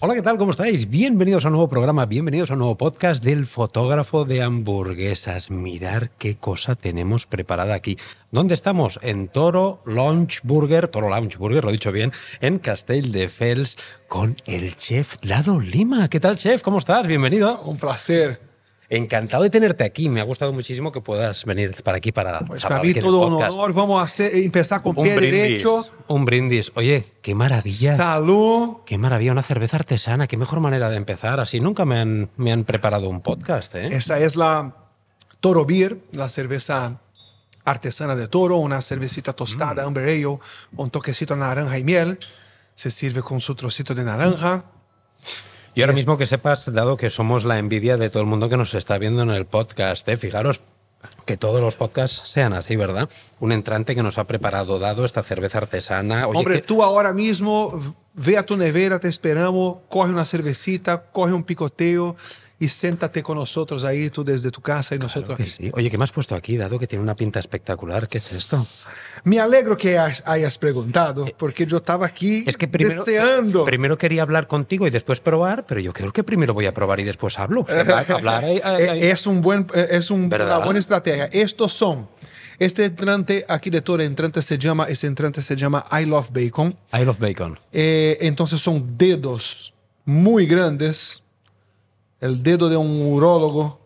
Hola, ¿qué tal? ¿Cómo estáis? Bienvenidos a un nuevo programa, bienvenidos a un nuevo podcast del fotógrafo de hamburguesas. Mirar qué cosa tenemos preparada aquí. ¿Dónde estamos? En Toro Launch Burger, Toro Launch Burger, lo he dicho bien, en Castell de Fels con el chef Lado Lima. ¿Qué tal, chef? ¿Cómo estás? Bienvenido. Un placer. Encantado de tenerte aquí. Me ha gustado muchísimo que puedas venir para aquí para Pues para mí todo un honor. Vamos a hacer- empezar con Un pie brindis, derecho. un brindis. Oye, qué maravilla. Salud. Qué maravilla, una cerveza artesana, qué mejor manera de empezar. Así nunca me han, me han preparado un podcast. ¿eh? Esa es la Toro Beer, la cerveza artesana de Toro, una cervecita tostada, Mm. amber ale, un toquecito de naranja y miel. Se sirve con su trocito de naranja. Y ahora mismo que sepas, dado que somos la envidia de todo el mundo que nos está viendo en el podcast, ¿eh? fijaros que todos los podcasts sean así, ¿verdad? Un entrante que nos ha preparado, dado esta cerveza artesana. Oye, Hombre, que- tú ahora mismo ve a tu nevera, te esperamos, coge una cervecita, coge un picoteo y siéntate con nosotros ahí, tú desde tu casa y nosotros que aquí. sí. Oye, ¿qué me has puesto aquí, dado que tiene una pinta espectacular? ¿Qué es esto? Me alegro que has- hayas preguntado, porque yo estaba aquí Eh, Es que primero, deseando. primero quería hablar contigo y después probar, pero yo creo que primero voy a probar y después hablo. O sea, hablar Eh, Es, un buen, eh, es un- una buena estrategia. Estos son. Este entrante aquí de Toro entrante se llama, ese entrante se llama I Love Bacon. I love bacon. Eh, entonces son dedos muy grandes. El dedo de un urólogo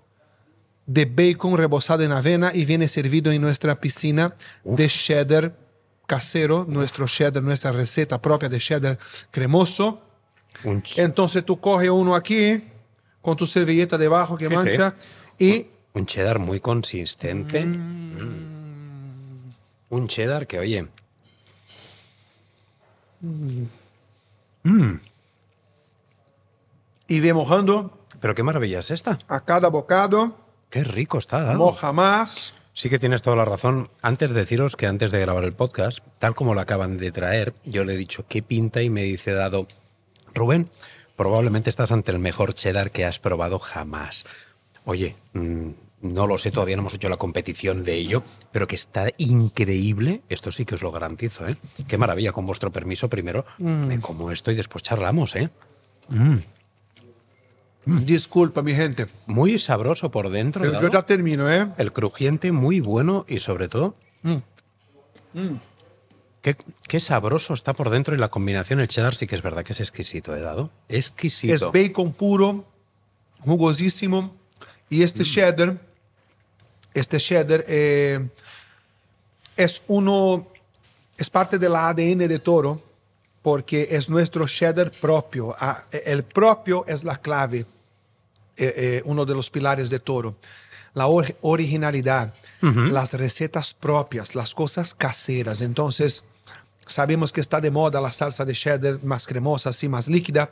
de bacon rebozado en avena y viene servido en nuestra piscina de cheddar casero, nuestro cheddar, nuestra receta propia de cheddar cremoso. Entonces tú coges uno aquí con tu servilleta debajo que Sí, mancha y Un cheddar muy consistente. Mm. Un cheddar que, oye, y ve mojando pero qué maravilla es esta. a cada bocado, Qué rico está. dado. moja más. Sí que tienes toda la razón. Antes de deciros que antes de grabar el podcast, tal como lo acaban de traer, yo le he dicho qué pinta y me dice dado, Rubén, probablemente estás ante el mejor cheddar que has probado jamás. Oye, mm, no lo sé, todavía no hemos hecho la competición de ello, pero que está increíble, esto sí que os lo garantizo, ¿eh? Qué maravilla, con vuestro permiso primero me como esto y después charlamos, ¿eh? Disculpa, mi gente. Muy sabroso por dentro. Yo ya termino, ¿eh? El crujiente muy bueno y sobre todo. Qué, qué sabroso está por dentro y la combinación, el cheddar sí que es verdad que es exquisito, he dado. Exquisito. Es bacon puro, jugosísimo. Y este cheddar, este cheddar eh, es uno, es parte del ADN de Toro, porque es nuestro cheddar propio. Ah, El propio es la clave, eh, eh, uno de los pilares de Toro. La or- originalidad, las recetas propias, las cosas caseras. Entonces, sabemos que está de moda la salsa de cheddar más cremosa, así más líquida.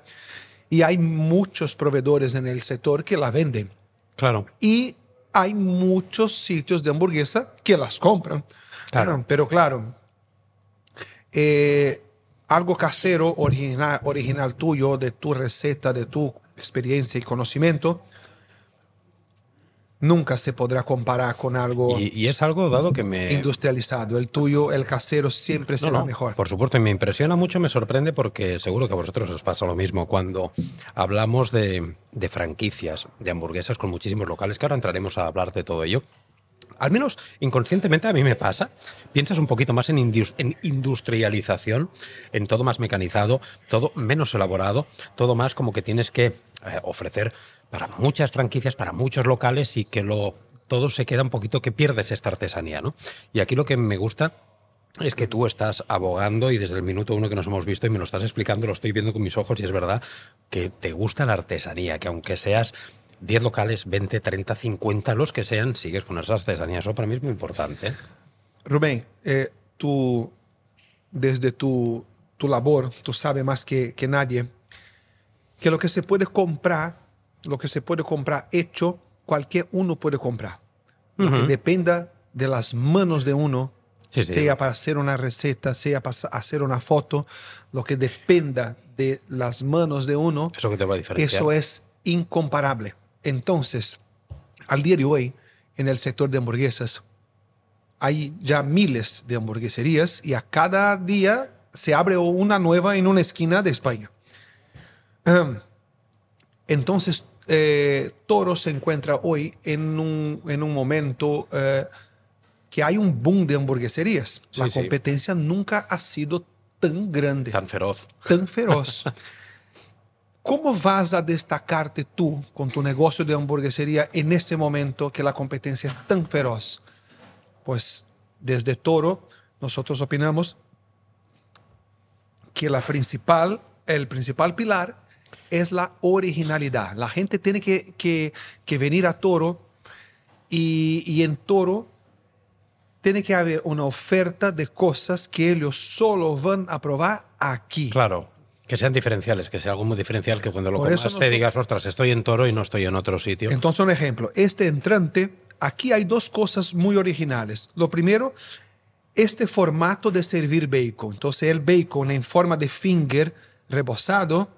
Y hay muchos proveedores en el sector que la venden. Claro. Y hay muchos sitios de hamburguesa que las compran. Claro. Pero claro, eh, algo casero, original, original tuyo, de tu receta, de tu experiencia y conocimiento, nunca se podrá comparar con algo Y, y es algo dado que me. industrializado. El tuyo, el casero, siempre No, será no, mejor. Por supuesto, y me impresiona mucho, me sorprende porque seguro que a vosotros os pasa lo mismo cuando hablamos de, de franquicias, de hamburguesas con muchísimos locales, que ahora entraremos a hablar de todo ello. Al menos inconscientemente a mí me pasa. Piensas un poquito más en, indus- en industrialización, en todo más mecanizado, todo menos elaborado, todo más como que tienes que eh, ofrecer para muchas franquicias, para muchos locales y que lo todo se queda un poquito que pierdes esta artesanía, ¿no? Y aquí lo que me gusta es que tú estás abogando y desde el minuto uno que nos hemos visto y me lo estás explicando, lo estoy viendo con mis ojos y es verdad que te gusta la artesanía, que aunque seas 10 locales, 20, 30, 50, los que sean, sigues con esa artesanía. Eso para mí es muy importante. Rubén, eh, tú, desde tu, tu labor, tú sabes más que, que nadie que lo que se puede comprar, lo que se puede comprar hecho, cualquier uno puede comprar. Lo que dependa de las manos de uno, Sí, sí. sea para hacer una receta, sea para hacer una foto, lo que dependa de las manos de uno, Eso que te va a diferenciar. eso es incomparable. Entonces, al día de hoy, en el sector de hamburguesas, hay ya miles de hamburgueserías y a cada día se abre una nueva en una esquina de España. Entonces, eh, Toro se encuentra hoy en un, en un momento eh, que hay un boom de hamburgueserías. Sí, la sí. competencia nunca ha sido tan grande, Tan feroz. tan feroz. ¿Cómo vas a destacarte tú con tu negocio de hamburguesería en ese momento que la competencia es tan feroz? Pues desde Toro nosotros opinamos que la principal, el principal pilar es la originalidad. La gente tiene que, que- que venir a Toro y, y en Toro tiene que haber una oferta de cosas que ellos solo van a probar aquí. Claro. Que sean diferenciales, que sea algo muy diferencial que cuando lo Por comas eso te nosotros- digas, ostras, estoy en toro y no estoy en otro sitio. Entonces, un ejemplo, este entrante, aquí hay dos cosas muy originales. Lo primero, este formato de servir bacon. Entonces, el bacon en forma de finger rebozado.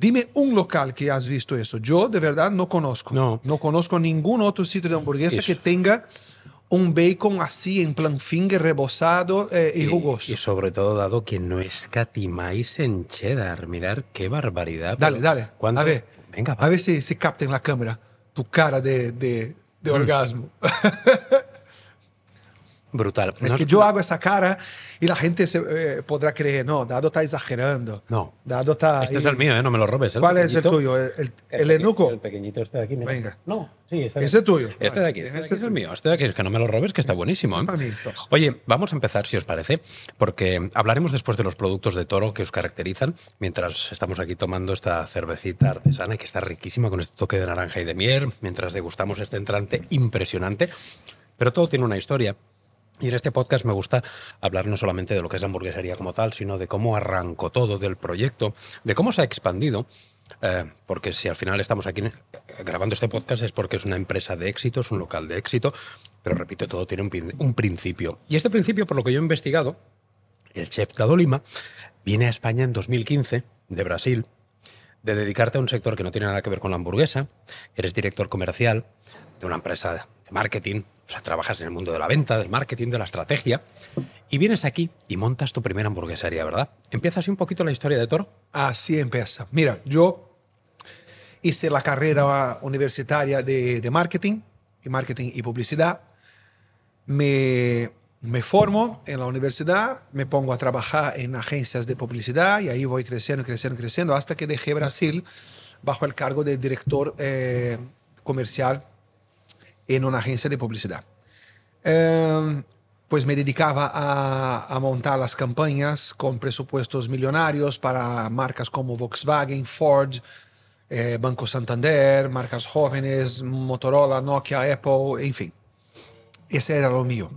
Dime un local que has visto eso. Yo de verdad no conozco. No. No conozco ningún otro sitio de hamburguesa Eso. que tenga un bacon así en plan finger rebozado eh, y, jugoso. Y sobre todo dado que no escatimáis en cheddar. Mirar qué barbaridad. Dale, dale. A ver, Venga, a ver si, si capta en la cámara tu cara de, de- de orgasmo. brutal. Es que yo hago esa cara y la gente se, eh, podrá creer, no, Dado está exagerando. No. Dado está... Este ahí. es el mío, ¿eh? no me lo robes. ¿eh? ¿Cuál es el pequeñito. tuyo? ¿El, el, el peque- enuco? El pequeñito este de aquí. mira. Venga. No, sí, este de Ese aquí. tuyo. Este de aquí, este de aquí es el mío. Este de aquí es que no me lo robes, que está buenísimo. ¿eh? Oye, vamos a empezar, si os parece, porque hablaremos después de los productos de toro que os caracterizan, mientras estamos aquí tomando esta cervecita artesana que está riquísima con este toque de naranja y de miel, mientras degustamos este entrante impresionante. Pero todo tiene una historia. Y en este podcast me gusta hablar no solamente de lo que es la hamburguesería como tal, sino de cómo arrancó todo, del proyecto, de cómo se ha expandido. eh, porque si al final estamos aquí eh, grabando este podcast es porque es una empresa de éxito, es un local de éxito, pero repito, todo tiene un, prin- un principio. Y este principio, por lo que yo he investigado, el chef Cado Lima viene a España en 2015 de Brasil de dedicarte a un sector que no tiene nada que ver con la hamburguesa. Eres director comercial de una empresa marketing, o sea, trabajas en el mundo de la venta, del marketing, de la estrategia, y vienes aquí y montas tu primera hamburguesería, ¿verdad? Empieza así un poquito la historia de Toro. Así empieza. Mira, yo hice la carrera universitaria de, de marketing, y marketing y publicidad. Me, me formo en la universidad, me pongo a trabajar en agencias de publicidad y ahí voy creciendo, creciendo, creciendo hasta que dejé Brasil bajo el cargo de director eh, comercial en una agencia de publicidad. Eh, pues me dedicaba a, a montar las campañas con presupuestos millonarios para marcas como Volkswagen, Ford, eh, Banco Santander, marcas jóvenes, Motorola, Nokia, Apple, en fin. Ese era lo mío.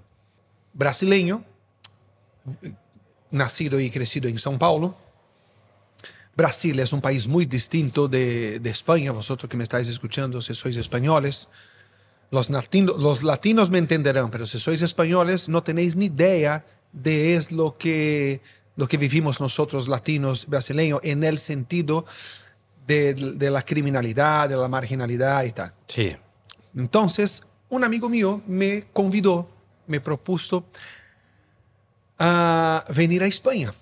Brasileño, nacido y crecido en São Paulo. Brasil es un país muy distinto de, de España. Vosotros que me estáis escuchando, si sois españoles, los, latino- los latinos me entenderán, pero si sois españoles no tenéis ni idea de es lo que, lo que vivimos nosotros latinos brasileños en el sentido de, de la criminalidad, de la marginalidad y tal. Sí. Entonces, un amigo mío me convidó, me propuso a venir a España.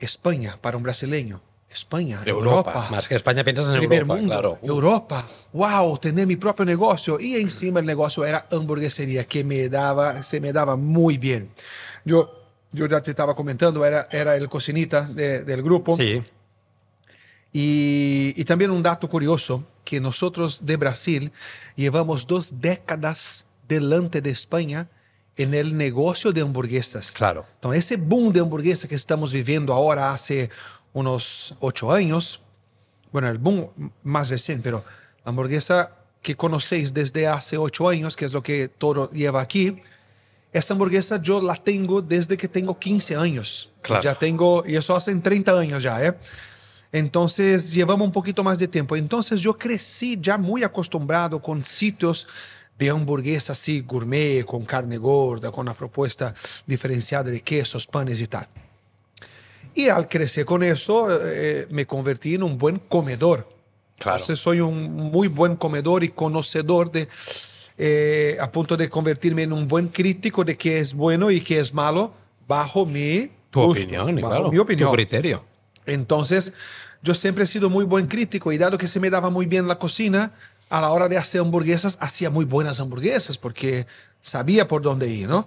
España para un brasileño. España, Europa. Europa. Más que España piensas en Primer Europa, mundo, claro. Europa. Wow, tener mi propio negocio. Y encima el negocio era hamburguesería, que me daba, se me daba muy bien. Yo, yo ya te estaba comentando, era, era el cocinita de- del grupo. Sí. Y, y también un dato curioso, que nosotros de Brasil llevamos dos décadas delante de España en el negocio de hamburguesas. Claro. Entonces, ese boom de hamburguesas que estamos viviendo ahora hace unos ocho años, bueno, el boom más reciente, pero la hamburguesa que conocéis desde hace ocho años, que es lo que Toro lleva aquí, esta hamburguesa yo la tengo desde que tengo 15 años. Claro. Ya tengo, y eso hace 30 años ya, ¿eh? Entonces llevamos un poquito más de tiempo. Entonces yo crecí ya muy acostumbrado con sitios de hamburguesa así gourmet, con carne gorda, con una propuesta diferenciada de quesos, panes y tal. Y al crecer con eso, eh, me convertí en un buen comedor. Claro. Entonces soy un muy buen comedor y conocedor de, eh, a punto de convertirme en un buen crítico de qué es bueno y qué es malo, bajo mi Tu gusto, opinión, bajo claro. mi opinión. Tu criterio. Entonces, yo siempre he sido muy buen crítico y dado que se me daba muy bien la cocina, a la hora de hacer hamburguesas, hacía muy buenas hamburguesas porque sabía por dónde ir, ¿no?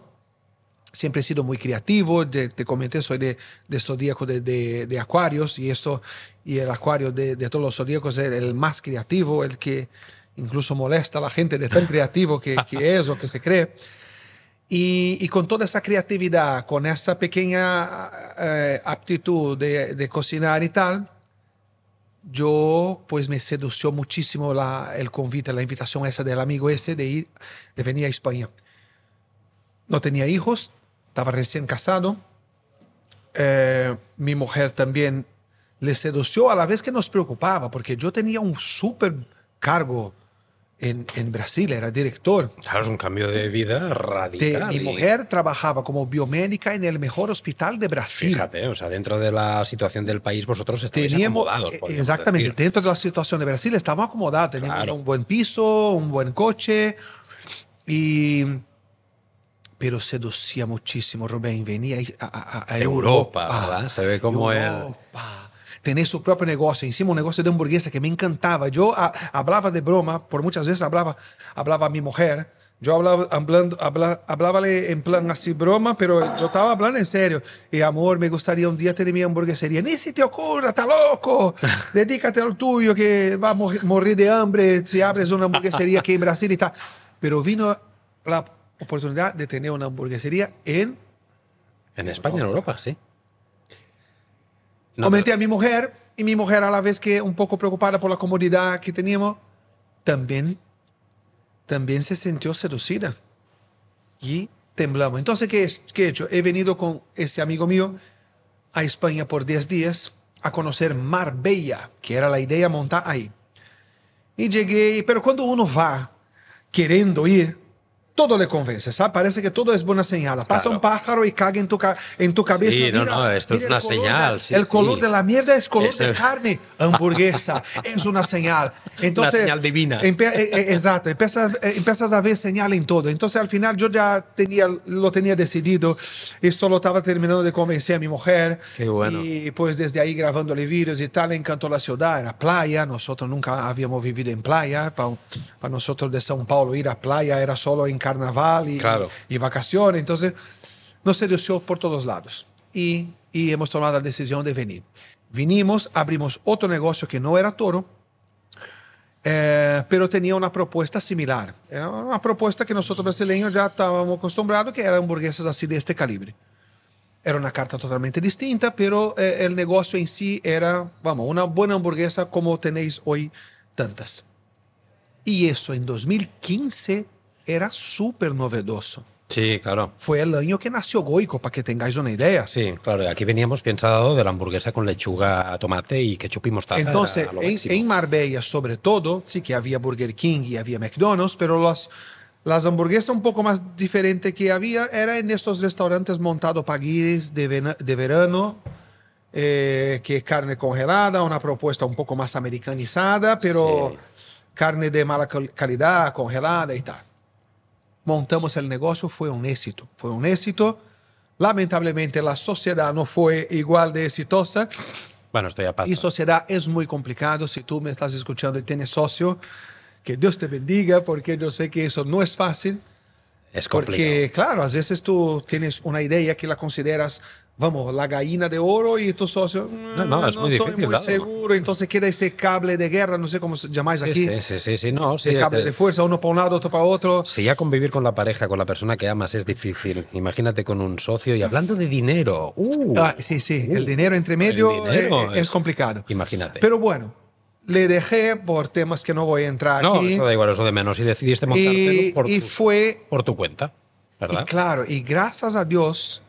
Siempre he sido muy creativo, de- te comenté, soy de, de zodíaco de, de- de acuarios y eso, y el acuario de, de todos los zodíacos es el más creativo, el que incluso molesta a la gente de tan creativo que, que es o que se cree. Y, y con toda esa creatividad, con esa pequeña eh, aptitud de, de cocinar y tal, yo pues me sedució muchísimo la, el convite, la invitación esa del amigo ese de ir, de venir a España. No tenía hijos, estaba recién casado. Eh, mi mujer también le sedució a la vez que nos preocupaba, porque yo tenía un súper cargo en, en Brasil, era director. Claro, es un cambio de vida De- radical. mi y mujer trabajaba como biomédica en el mejor hospital de Brasil. Fíjate, o sea, dentro de la situación del país vosotros estáis Teníamos, acomodados. eh, exactamente, decir. dentro de la situación de Brasil estábamos acomodados, teníamos Claro. un buen piso, un buen coche y pero seducía muchísimo Rubén, venía a, a- Europa, Europa, ¿verdad? Se ve como Europa. Tener su propio negocio, encima un negocio de hamburguesa que me encantaba. Yo hablaba de broma, por muchas veces hablaba, hablaba a mi mujer. Yo hablaba, hablando, en plan así broma, pero yo estaba hablando en serio. Y amor, me gustaría un día tener mi hamburguesería. Ni se te ocurra, está loco. Dedícate al tuyo que va a mor- morir de hambre si abres una hamburguesería aquí en Brasil y tal. Pero vino la oportunidad de tener una hamburguesería en En España, en Europa, sí. No, Comenté a mi mujer y mi mujer a la vez que un poco preocupada por la comodidad que teníamos, también, también se sintió seducida y temblamos. Entonces, ¿qué, es- qué he hecho? He venido con ese amigo mío a España por 10 días a conocer Marbella, que era la idea montar ahí. Y llegué, pero cuando uno va queriendo ir, todo le convence, ¿sabes? Parece que todo es buena señal. Pasa Claro. un pájaro y caga en tu, ca- en tu cabeza. Sí, no, no, esto es una color señal, de- sí, el color sí. de la mierda es color de carne. Hamburguesa es una señal. Entonces, señal divina. empe- eh, eh, exacto, empiezas, eh, empiezas a ver señal en todo. Entonces, al final, yo ya tenía, lo tenía decidido y solo estaba terminando de convencer a mi mujer. Qué bueno. Y pues desde ahí grabándole vídeos y tal, encantó la ciudad, era playa. Nosotros nunca habíamos vivido en playa. Para, para nosotros de São Paulo ir a playa era solo en carnaval y, Claro. y vacaciones. Entonces, nos sedució por todos lados. Y, y hemos tomado la decisión de venir. Vinimos, abrimos otro negocio que no era toro, eh, pero tenía una propuesta similar. Era una propuesta que nosotros brasileños ya estábamos acostumbrados, que eran hamburguesas así de este calibre. Era una carta totalmente distinta, pero eh, el negocio en sí era, vamos, una buena hamburguesa como tenéis hoy tantas. Y eso en 2015 era súper novedoso. Sí, claro. Fue el año que nació Goico, para que tengáis una idea. Sí, claro. Aquí veníamos pensado de la hamburguesa con lechuga, tomate y ketchup y mostaza. Entonces, en, en Marbella, sobre todo, sí que había Burger King y había McDonald's, pero las, las hamburguesas un poco más diferentes que había era en estos restaurantes montados paguires de, vena- de verano, eh, que carne congelada, una propuesta un poco más americanizada, pero Sí. carne de mala cal- calidad, congelada y tal. Montamos el negocio, fue un éxito, fue un éxito. Lamentablemente la sociedad no fue igual de exitosa. Bueno, esto ya pasa. Y sociedad es muy complicado. Si tú me estás escuchando y tienes socio, que Dios te bendiga, porque yo sé que eso no es fácil. Es complicado. Porque, claro, a veces tú tienes una idea que la consideras, vamos, la gallina de oro y tu socio, No, no, es muy estoy difícil, muy claro. seguro. Entonces queda ese cable de guerra, no sé cómo se llamáis Sí, aquí. sí, sí, sí, sí, no, ese es cable de- de fuerza, uno para un lado, otro para otro. Si ya convivir con la pareja, con la persona que amas es difícil, imagínate con un socio y hablando de dinero. ¡uh! Ah, sí, sí, el Uh, dinero entre medio dinero eh, es, es- complicado. Imagínate. Pero bueno, le dejé por temas que no voy a entrar no, aquí. eso da igual, eso de menos. Y decidiste montártelo y, por, y tu, fue por tu cuenta, ¿verdad? Y claro, y gracias a Dios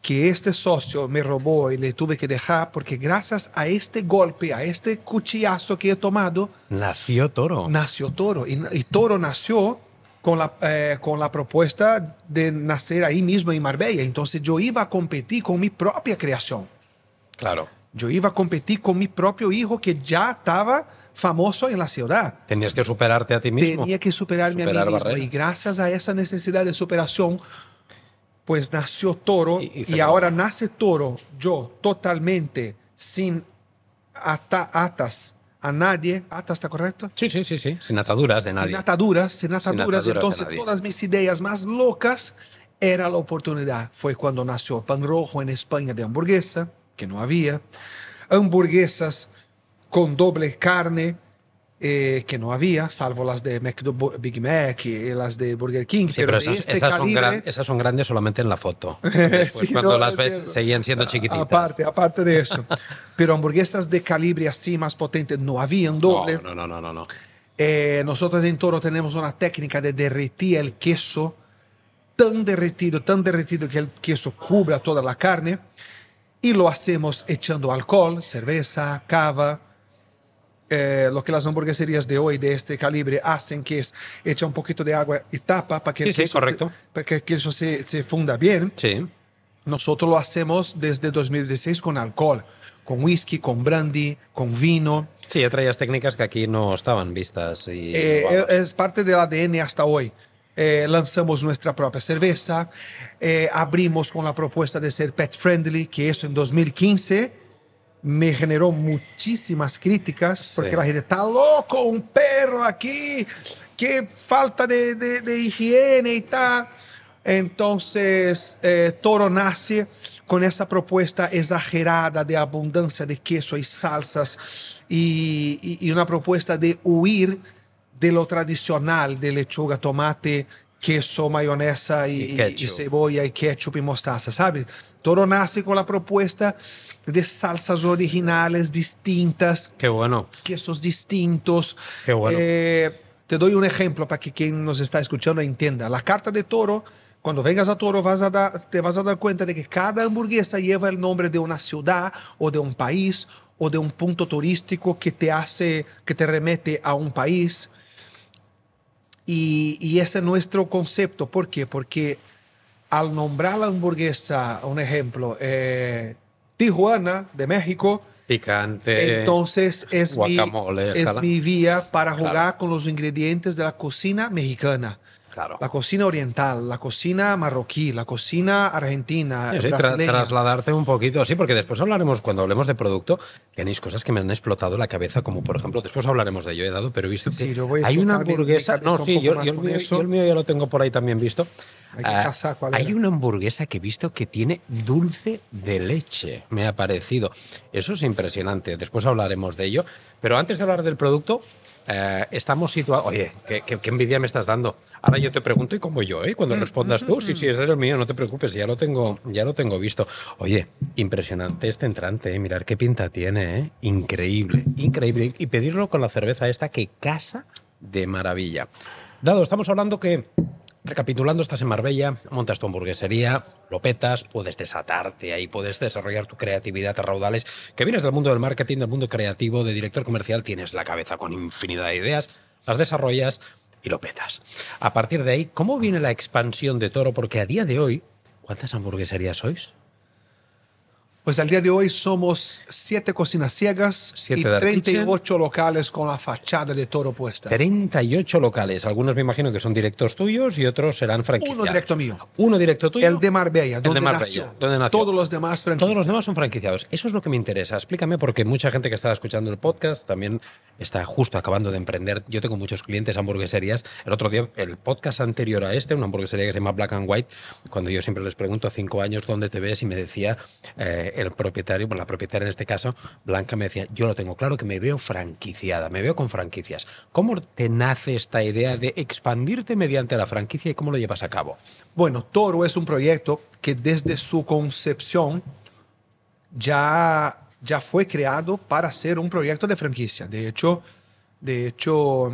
que este socio me robó y le tuve que dejar, porque gracias a este golpe, a este cuchillazo que he tomado, Nació toro. nació Toro. Y, y Toro nació con la, eh, con la propuesta de nacer ahí mismo en Marbella. Entonces yo iba a competir con mi propia creación. claro. Yo iba a competir con mi propio hijo que ya estaba famoso en la ciudad. Tenías que superarte a ti mismo. Tenía que superarme Superar a mí mismo. Y gracias a esa necesidad de superación, pues nació Toro. Y- Y, y ahora nace Toro, yo totalmente sin ata- atas a nadie, atas está correcto? Sí, sí, sí, sí. Sin ataduras de nadie. Sin ataduras, sin ataduras. ataduras de Entonces, todas mis ideas más locas era la oportunidad. Fue cuando nació Pan Rojo en España de hamburguesa, que no había. Hamburguesas con doble carne, eh, que no había, salvo las de McDo- Big Mac y las de Burger King. Sí, pero de esas, este esas son calibre- gran- esas son grandes solamente en la foto. Después, Sí, cuando no, las es ves, cierto. seguían siendo chiquititas. Aparte, aparte de eso. Pero hamburguesas de calibre así más potente no habían doble. No, no, no, no, no. Eh, nosotros en Toro tenemos una técnica de derretir el queso tan derretido, tan derretido que el queso cubra toda la carne. Y lo hacemos echando alcohol, cerveza, cava. Eh, lo que las hamburgueserías de hoy de este calibre hacen, que es echar un poquito de agua y tapa para que, el Sí, sí, correcto. Se, para que el queso se, se funda bien. Sí. Nosotros lo hacemos desde 2016 con alcohol, con whisky, con brandy, con vino. Sí, ya traías técnicas que aquí no estaban vistas. Y, Eh, es parte del ADN hasta hoy. Eh, lanzamos nuestra propia cerveza, eh, abrimos con la propuesta de ser pet friendly, que eso en 2015 me generó muchísimas críticas, porque Sí. la gente está loco, un perro aquí, qué falta de, de- de higiene y tal. Entonces, eh, Toro nace con esa propuesta exagerada de abundancia de queso y salsas y, y- y una propuesta de huir de lo tradicional de lechuga, tomate, queso, mayonesa y, Y y- cebolla y ketchup y mostaza, ¿sabes? Toro nace con la propuesta de salsas originales distintas, Qué bueno. quesos distintos. Qué bueno. Eh, te doy un ejemplo para que quien nos está escuchando entienda. La carta de toro, cuando vengas a toro, vas a dar- te vas a dar cuenta de que cada hamburguesa lleva el nombre de una ciudad o de un país o de un punto turístico que te hace, que te remete a un país. Y, y ese es nuestro concepto. ¿Por qué? Porque al nombrar la hamburguesa, un ejemplo, eh, Tijuana de México, Picante. entonces es, mi, guacamole, es mi vía para Claro. jugar con los ingredientes de la cocina mexicana. Claro. La cocina oriental, la cocina marroquí, la cocina argentina, Sí, sí, tra- brasileña. trasladarte un poquito, sí, porque después hablaremos, cuando hablemos de producto, tenéis cosas que me han explotado la cabeza, como por ejemplo, después hablaremos de ello, he dado, pero he visto Sí, que voy a hay una hamburguesa, no, un sí, yo, yo el mío, eso. yo el mío ya lo tengo por ahí también visto. Hay que Ah, hay una hamburguesa que he visto que tiene dulce de leche, me ha parecido. Eso es impresionante, después hablaremos de ello, pero antes de hablar del producto, eh, estamos situados. Oye, ¿qué, qué, qué envidia me estás dando. Ahora yo te pregunto y como yo, ¿eh? Cuando respondas tú, sí, sí, ese es el mío, no te preocupes, ya lo tengo, ya lo tengo visto. Oye, impresionante este entrante, ¿eh? mirar qué pinta tiene, ¿eh? increíble, increíble. Y pedirlo con la cerveza esta que casa de maravilla. Dado, estamos hablando que Recapitulando, estás en Marbella, montas tu hamburguesería, lo petas, puedes desatarte ahí, puedes desarrollar tu creatividad a raudales. Que vienes del mundo del marketing, del mundo creativo, de director comercial, tienes la cabeza con infinidad de ideas, las desarrollas y lo petas. A partir de ahí, ¿cómo viene la expansión de Toro? Porque a día de hoy, ¿cuántas hamburgueserías sois? Pues al día de hoy somos siete cocinas ciegas Siete y dark 38 locales con la fachada de toro puesta. 38 locales. Algunos me imagino que son directos tuyos y otros serán franquiciados. Uno directo mío. Uno directo tuyo. El de Marbella, El de Marbella, nació. donde nació. Todos los demás franquicias. Todos los demás son franquiciados. Eso es lo que me interesa. Explícame, porque mucha gente que está escuchando el podcast también está justo acabando de emprender. Yo tengo muchos clientes hamburgueserías. El otro día, el podcast anterior a este, una hamburguesería que se llama Black and White, cuando yo siempre les pregunto cinco años dónde te ves y me decía eh, el propietario, pues la propietaria en este caso, Blanca, me decía, yo lo tengo claro que me veo franquiciada, me veo con franquicias. ¿Cómo te nace esta idea de expandirte mediante la franquicia y cómo lo llevas a cabo? Bueno, Toro es un proyecto que desde su concepción ya, ya fue creado para ser un proyecto de franquicia. De hecho, de hecho,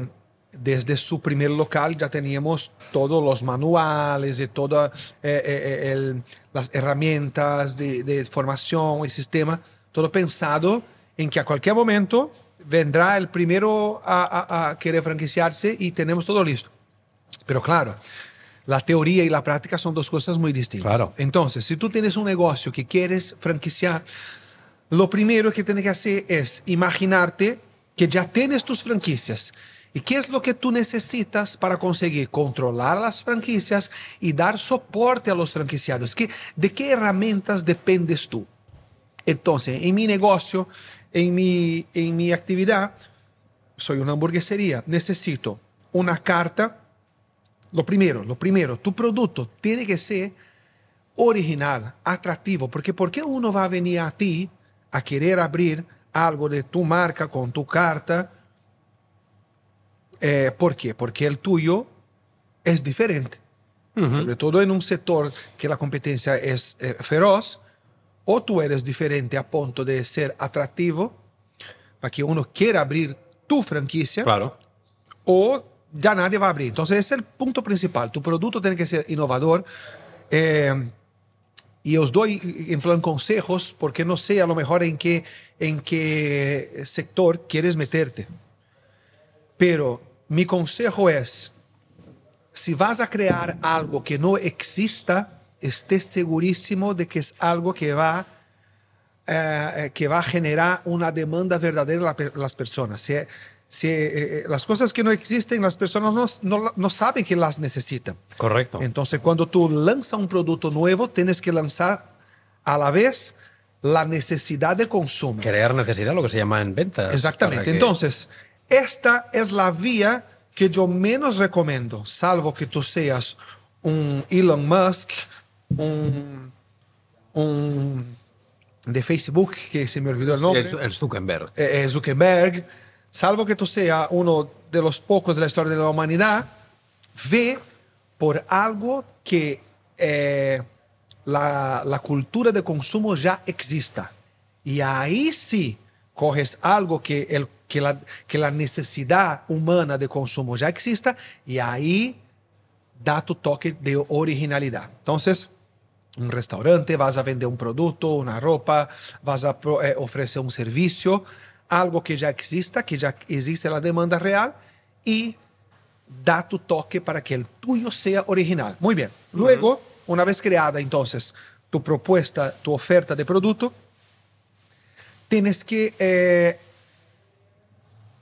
desde su primer local ya teníamos todos los manuales y todas eh, eh, el- las herramientas de, de formación y sistema, todo pensado en que a cualquier momento vendrá el primero a, a- a querer franquiciarse y tenemos todo listo. Pero claro, la teoría y la práctica son dos cosas muy distintas. Claro. Entonces, si tú tienes un negocio que quieres franquiciar, lo primero que tienes que hacer es imaginarte que ya tienes tus franquicias. ¿Y qué es lo que tú necesitas para conseguir controlar las franquicias y dar soporte a los franquiciados? ¿Qué, ¿De qué herramientas dependes tú? Entonces, en mi negocio, en mi, en mi actividad, soy una hamburguesería, necesito una carta. Lo primero, lo primero, tu producto tiene que ser original, atractivo, porque ¿por qué uno va a venir a ti a querer abrir algo de tu marca con tu carta? Eh, ¿Por qué? Porque el tuyo es diferente. Sobre todo en un sector que la competencia es eh, feroz, o tú eres diferente a punto de ser atractivo para que uno quiera abrir tu franquicia, Claro. o ya nadie va a abrir. Entonces, ese es el punto principal. Tu producto tiene que ser innovador. Eh, y os doy en plan consejos porque no sé a lo mejor en qué, en qué sector quieres meterte. Pero mi consejo es, si vas a crear algo que no exista, estés segurísimo de que es algo que va, eh, que va a generar una demanda verdadera en las personas. Si, si, eh, las cosas que no existen, las personas no, no, no saben que las necesitan. Correcto. Entonces, cuando tú lanzas un producto nuevo, tienes que lanzar a la vez la necesidad de consumo. Crear necesidad, lo que se llama en ventas. Exactamente. que- Entonces, esta es la vía que yo menos recomiendo, salvo que tú seas un Elon Musk, un, un de Facebook, que se me olvidó el Sí, nombre. el Zuckerberg. eh, eh, Zuckerberg, salvo que tú seas uno de los pocos de la historia de la humanidad, ve por algo que eh, la, la cultura de consumo ya exista. Y ahí sí coges algo que, el, que, la, que la necesidad humana de consumo ya exista y ahí da tu toque de originalidad. Entonces, un restaurante, vas a vender un producto, una ropa, vas a eh, ofrecer un servicio, algo que ya exista, que ya existe la demanda real y da tu toque para que el tuyo sea original. Muy bien. Luego, una vez creada entonces tu propuesta, tu oferta de producto, tienes que, eh,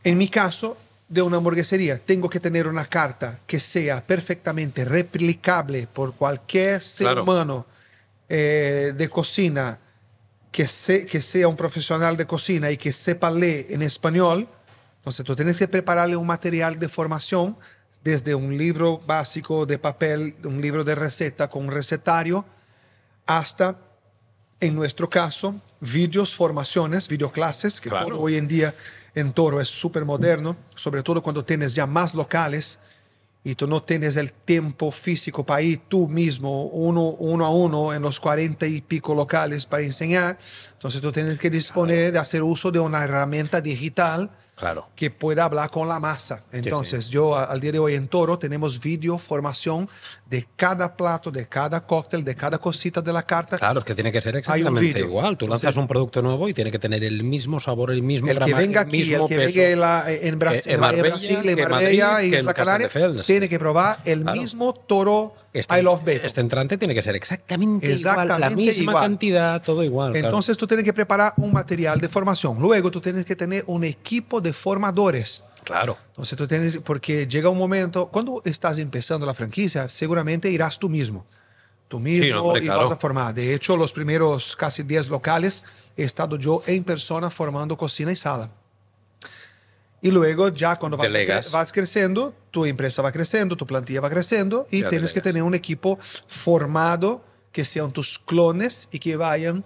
en mi caso, de una hamburguesería, tengo que tener una carta que sea perfectamente replicable por cualquier ser Claro. humano eh, de cocina que, se- que sea un profesional de cocina y que sepa leer en español. Entonces tú tienes que prepararle un material de formación desde un libro básico de papel, un libro de receta con un recetario, hasta, en nuestro caso, vídeos, formaciones, videoclases, que Claro. hoy en día en Toro es súper moderno, sobre todo cuando tienes ya más locales y tú no tienes el tiempo físico para ir tú mismo uno, uno a uno en los cuarenta y pico locales para enseñar. Entonces tú tienes que disponer de hacer uso de una herramienta digital Claro. que pueda hablar con la masa. Entonces, yo a- al día de hoy en Toro tenemos video formación de cada plato, de cada cóctel, de cada cosita de la carta. Claro, es que tiene que ser exactamente igual. Tú lanzas Sí. un producto nuevo y tiene que tener el mismo sabor, el mismo El que gramaje, venga el aquí, el que peso. venga en, la- en Brasil, Eh, en en Marbella, Brasil, en que en Marbella Madrid, y en Castelldefels. tiene que probar el Claro. mismo Toro Este, I Love Bacon. este entrante tiene que ser exactamente, igual, la Exactamente misma igual. cantidad, todo igual. claro. Entonces tú tienes que preparar un material de formación. Luego tú tienes que tener un equipo de formadores. claro. Entonces tú tienes, porque llega un momento, cuando estás empezando la franquicia, seguramente irás tú mismo. Tú mismo Sí, hombre, y claro. vas a formar. De hecho, los primeros casi 10 locales he estado yo en persona formando cocina y sala. Y luego ya cuando vas, cre- creciendo, tu empresa va creciendo, tu plantilla va creciendo y Ya tienes que tener un equipo formado que sean tus clones y que vayan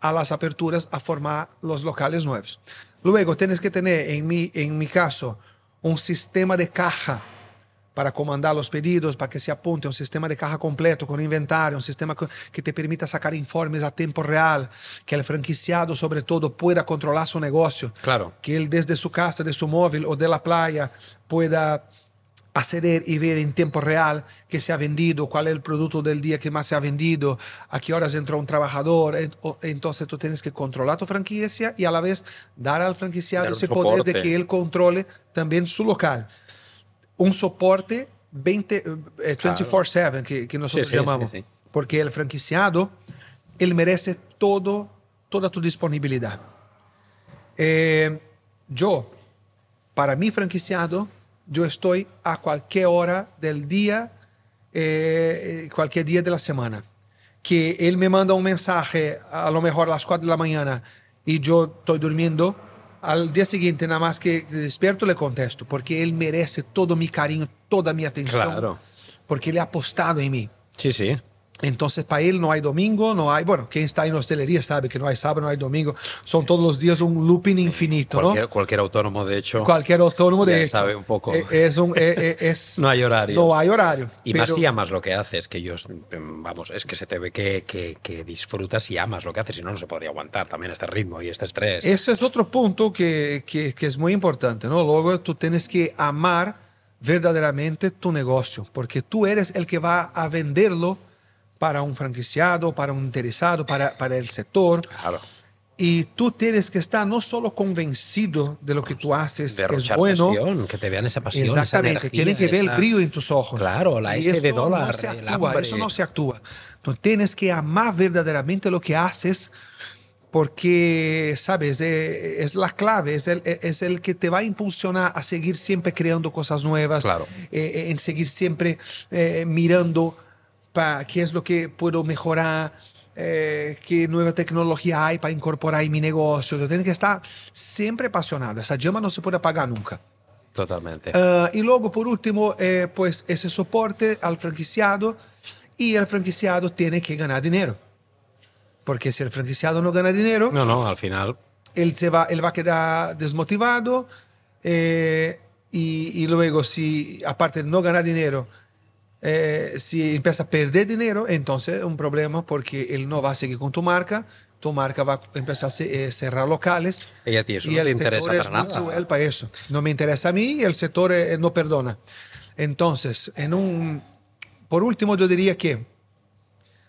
a las aperturas a formar los locales nuevos. Luego tienes que tener, en mi, en mi caso, un sistema de caja para comandar los pedidos, para que se apunte, un sistema de caja completo con inventario, un sistema que te permita sacar informes a tiempo real, que el franquiciado sobre todo pueda controlar su negocio, Claro. que él desde su casa, de su móvil o de la playa pueda acceder y ver en tiempo real qué se ha vendido, cuál es el producto del día que más se ha vendido, a qué horas entró un trabajador. Entonces tú tienes que controlar tu franquicia y a la vez dar al franquiciado Dar ese poder de que él controle también su local. Un soporte 20, eh, 24/7 que, que nosotros sí, llamamos. sí, sí. Porque el franquiciado, él merece todo, toda tu disponibilidad. Eh, yo, para mi franquiciado, yo estoy a cualquier hora del día, eh, cualquier día de la semana. Que él me manda un mensaje, a lo mejor a las 4 de la mañana, y yo estoy durmiendo, al día siguiente nada más que despierto le contesto, porque él merece todo mi cariño, toda mi atención, Claro. porque él ha apostado en mí. Sí, sí. Entonces, para él no hay domingo, no hay, bueno, quien está en hostelería sabe que no hay sábado, no hay domingo, son todos los días un looping infinito, ¿no? Cualquier, autónomo, de hecho. Cualquier autónomo de hecho, sabe un poco. eh, Es un, eh, eh, es, No hay horario. No hay horario. Y más si amas lo que haces, que yo, vamos, es que se te ve que, que, que disfrutas y amas lo que haces, si no, no se podría aguantar también este ritmo y este estrés. Ese es otro punto que, que, que es muy importante, ¿no? Luego tú tienes que amar verdaderamente tu negocio, porque tú eres el que va a venderlo para un franquiciado, para un interesado, para, para el sector. Claro. Y tú tienes que estar no solo convencido de lo que tú haces es Derrochar bueno, pasión, que te vean esa pasión, esa Exactamente, energía, tienes que ver el esa- brillo en tus ojos. Claro, la S de dólar, No se el actúa, eso no se actúa. Tú tienes que amar verdaderamente lo que haces porque, sabes, Eh, es la clave, es el, es el que te va a impulsionar a seguir siempre creando cosas nuevas, Claro. eh, en seguir siempre eh, mirando para qué es lo que puedo mejorar, eh, qué nueva tecnología hay para incorporar en mi negocio. Tú tienes que estar siempre apasionado. Esa llama no se puede apagar nunca. Totalmente. Ah, y luego, por último, eh, pues ese soporte al franquiciado y el franquiciado tiene que ganar dinero. Porque si el franquiciado no gana dinero, no, no, al final. él, se va, él va a quedar desmotivado eh, y, y luego si aparte no ganar dinero, eh, si empieza a perder dinero, entonces es un problema porque él no va a seguir con tu marca, tu marca va a empezar a eh, cerrar locales. Y a ti eso y no el te interesa es para muy nada. cruel para eso. No me interesa a mí y el sector eh, no perdona. Entonces, en un, por último, yo diría que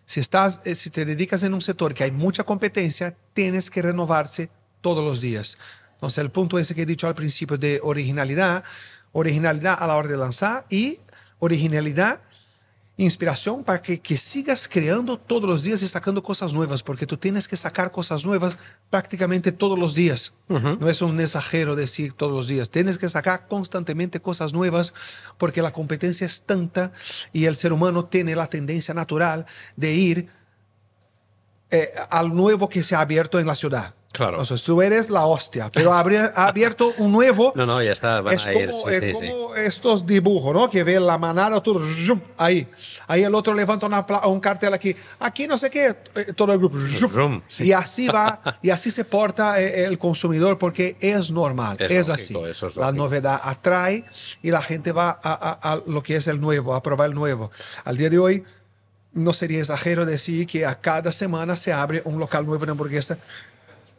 si, estás, eh, si te dedicas en un sector que hay mucha competencia, tienes que renovarse todos los días. Entonces, el punto ese que he dicho al principio de originalidad, originalidad a la hora de lanzar y originalidad, inspiración para que, que sigas creando todos los días y sacando cosas nuevas, porque tú tienes que sacar cosas nuevas prácticamente todos los días. No es un exagero decir todos los días. Tienes que sacar constantemente cosas nuevas porque la competencia es tanta y el ser humano tiene la tendencia natural de ir eh, al nuevo que se ha abierto en la ciudad. Claro. O sea, tú eres la hostia, pero ha abierto un nuevo No, no, ya está, van es a ir. como, sí, es sí, sí. como estos dibujos, ¿no? Que ve la manada, todo, zoom, ahí. Ahí el otro levanta una un cartel aquí. Aquí no sé qué, eh, todo el grupo. zoom. Sí. Y así va, y así se porta eh, el consumidor porque es normal, Es es, lógico, así. eso es la novedad atrae y la gente va a, a- a lo que es el nuevo, a probar el nuevo. Al día de hoy, no sería exagero decir que a cada semana se abre un local nuevo de hamburguesa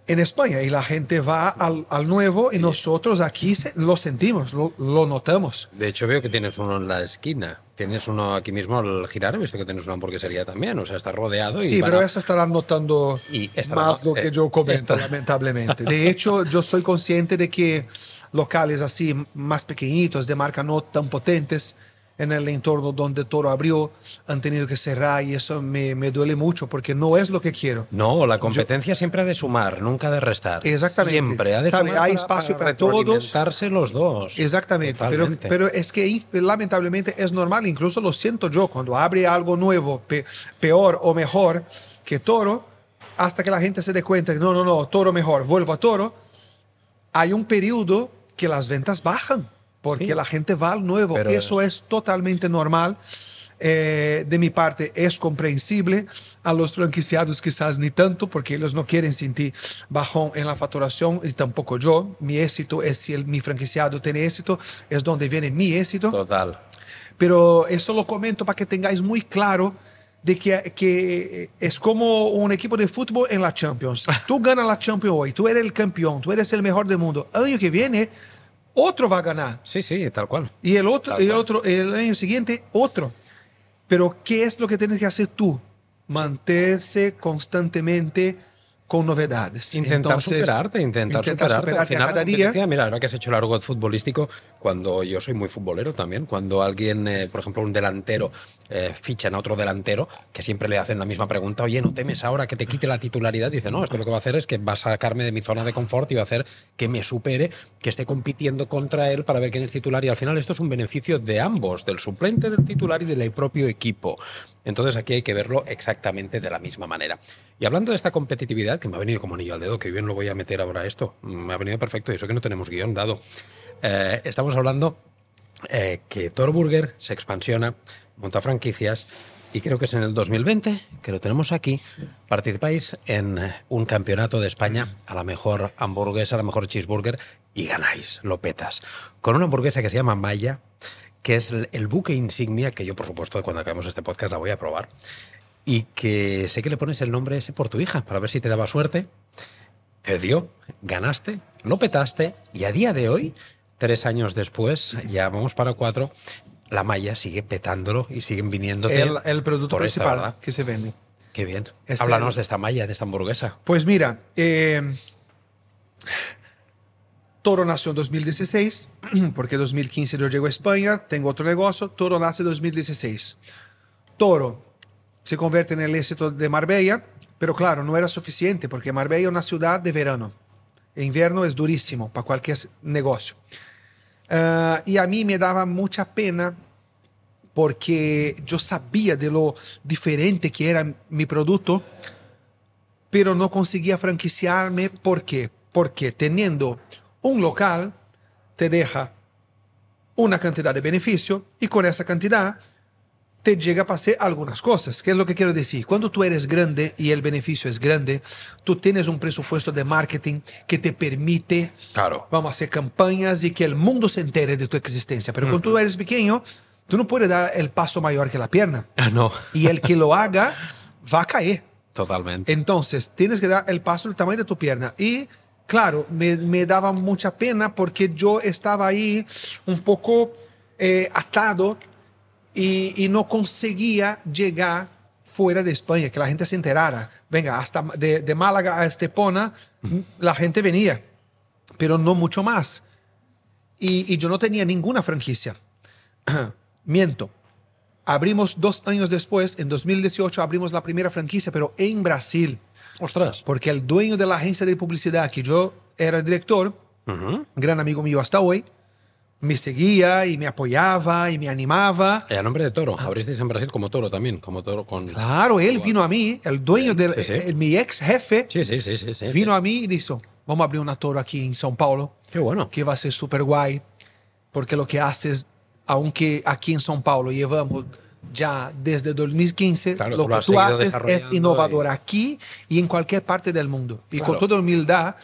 en España y la gente va al, al nuevo y nosotros aquí se- lo sentimos, lo, lo notamos. De hecho, veo que tienes uno en la esquina. Tienes uno aquí mismo al girar. He visto que tienes una hamburguesaría también. O sea, está rodeado. y Sí, pero a- esa estará notando Y estará- más lo que eh, yo comento, lamentablemente. De hecho, yo soy consciente de que locales así más pequeñitos, de marca no tan potentes, en el entorno donde Toro abrió, han tenido que cerrar y eso me, me duele mucho porque no es lo que quiero. No, la competencia siempre ha de sumar, nunca de restar. Exactamente. Siempre ha de sumar hay para- espacio para todos. retroalimentarse los dos. Exactamente, pero, pero es que lamentablemente es normal, incluso lo siento yo, cuando abre algo nuevo, pe- peor o mejor que Toro, hasta que la gente se dé cuenta que no, no, no, Toro mejor, vuelvo a Toro, hay un periodo que las ventas bajan, porque Sí. la gente va al nuevo. Pero- Eso es totalmente normal. Eh, de mi parte es comprensible a los franquiciados quizás ni tanto porque ellos no quieren sentir bajón en la facturación y tampoco yo. Mi éxito es si el, mi franquiciado tiene éxito, es donde viene mi éxito. Total. Pero eso lo comento para que tengáis muy claro de que, que es como un equipo de fútbol en la Champions. Tú ganas la Champions hoy, tú eres el campeón, tú eres el mejor del mundo. El año que viene, otro va a ganar. Sí, sí, tal cual. Y el otro, Tal y el cual. otro, el año siguiente, otro. Pero ¿qué es lo que tienes que hacer tú? Mantenerse constantemente con novedades. Intentar Entonces, superarte, intentar, intentar superarte. Al superarte a final, cada día. decía, mira, ahora que has hecho el argot futbolístico, cuando yo soy muy futbolero también, cuando alguien, eh, por ejemplo, un delantero eh, fichan a otro delantero, que siempre le hacen la misma pregunta, oye, ¿no temes ahora que te quite la titularidad? Dice, no, esto lo que va a hacer es que va a sacarme de mi zona de confort y va a hacer que me supere, que esté compitiendo contra él para ver quién es titular. Y al final esto es un beneficio de ambos, del suplente del titular y del propio equipo. Entonces aquí hay que verlo exactamente de la misma manera. Y hablando de esta competitividad, que me ha venido como anillo al dedo, que bien lo voy a meter ahora esto, me ha venido perfecto y eso que no tenemos guion dado. Eh, estamos hablando eh, que Toro Burger se expansiona, monta franquicias y creo que es en el 2020, que lo tenemos aquí, participáis en un campeonato de España a la mejor hamburguesa, a la mejor cheeseburger y ganáis, lo petas, con una hamburguesa que se llama Maya, que es el buque insignia que yo, por supuesto, cuando acabemos este podcast la voy a probar. Y que sé que le pones el nombre ese por tu hija, para ver si te daba suerte. Te dio, ganaste, lo petaste y a día de hoy tres años después, ya vamos para cuatro, la malla sigue petándolo y siguen viniendo el, el producto principal que se vende. Qué bien. Háblanos de esta malla, de esta hamburguesa. Pues mira, eh, Toro nació en 2016, porque en 2015 yo llego a España, tengo otro negocio, Toro nace en 2016. Toro se convierte en el éxito de Marbella, pero claro, no era suficiente, porque Marbella es una ciudad de verano. El invierno es durísimo para cualquier negocio. Uh, y a mí me daba mucha pena porque yo sabía de lo diferente que era mi producto, pero no conseguía franquiciarme. ¿Por qué? Porque teniendo un local te deja una cantidad de beneficio y con esa cantidad te llega a pasar algunas cosas. ¿Qué es lo que quiero decir? Cuando tú eres grande y el beneficio es grande, tú tienes un presupuesto de marketing que te permite, claro. vamos a hacer campañas y que el mundo se entere de tu existencia. Pero cuando tú eres pequeño, tú no puedes dar el paso mayor que la pierna. Ah, no. Y el que lo haga va a caer. Totalmente. Entonces, tienes que dar el paso del tamaño de tu pierna. Y claro, me, me daba mucha pena porque yo estaba ahí un poco eh, atado y, no conseguía llegar fuera de España, que la gente se enterara. Venga, hasta de, Málaga a Estepona, la gente venía, pero no mucho más. Y, yo no tenía ninguna franquicia. Miento. Abrimos dos años después, en 2018, abrimos la primera franquicia, pero en Brasil. Ostras. Porque el dueño de la agencia de publicidad, que yo era el director, gran amigo mío hasta hoy, me seguía y me apoyaba y me animaba. Y a nombre de Toro, abristeis en Brasil como Toro también, como Toro con... Claro, él vino a mí, el dueño de mi ex jefe, sí, sí, sí, sí, vino a mí y dijo, vamos a abrir una Toro aquí en São Paulo. Qué bueno. Que va a ser súper guay, porque lo que haces, aunque aquí en São Paulo llevamos ya desde 2015, lo, que tú haces es innovador aquí y en cualquier parte del mundo. Y con toda humildad,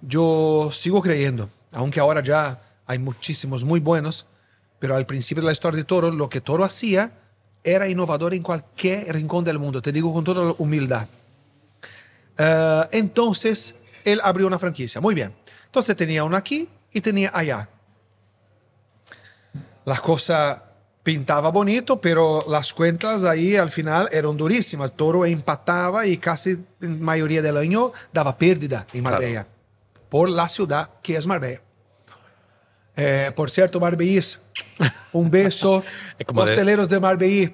yo sigo creyendo, aunque ahora ya hay muchísimos muy buenos, pero al principio de la historia de Toro, lo que Toro hacía era innovador en cualquier rincón del mundo, te digo con toda humildad. Uh, entonces, él abrió una franquicia. Muy bien. Entonces tenía una aquí y tenía allá. La cosa pintaba bonito, pero las cuentas ahí al final eran durísimas. Toro empataba y casi en mayoría del año daba pérdida en Marbella. Por la ciudad que es Marbella. Eh, por cierto, Marbella, un beso. Hosteleros de... de Marbella,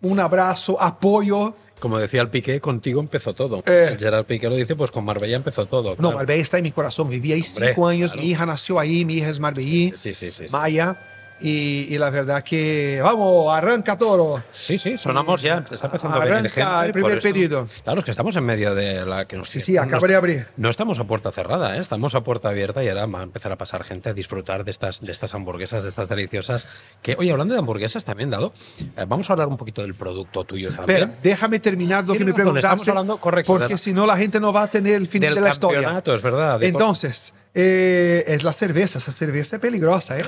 un abrazo, apoyo. Como decía el Piqué, contigo empezó todo. Eh. el Gerard Piqué lo dice, pues con Marbella empezó todo. No, Marbella está en mi corazón. Viví ahí cinco años, mi hija nació ahí, mi hija es Marbella. Sí, sí, sí. Maya. Y, la verdad que, vamos, arranca todo. Sí, sí, sonamos ya, está empezando a venir gente. el primer pedido. Claro, es que estamos en medio de la que nos... Sí, sí, acaba de abrir. No estamos a puerta cerrada, ¿eh? estamos a puerta abierta y ahora va a empezar a pasar gente a disfrutar de estas, de estas hamburguesas, de estas deliciosas. Que, oye, hablando de hamburguesas también, Dado, eh, vamos a hablar un poquito del producto tuyo también. Pero déjame terminar lo que me preguntaste. Hablando, correcto, porque si no la gente no va a tener el final de la historia. es verdad. Entonces... Eh, es la cerveza. Esa cerveza es peligrosa. ¿eh?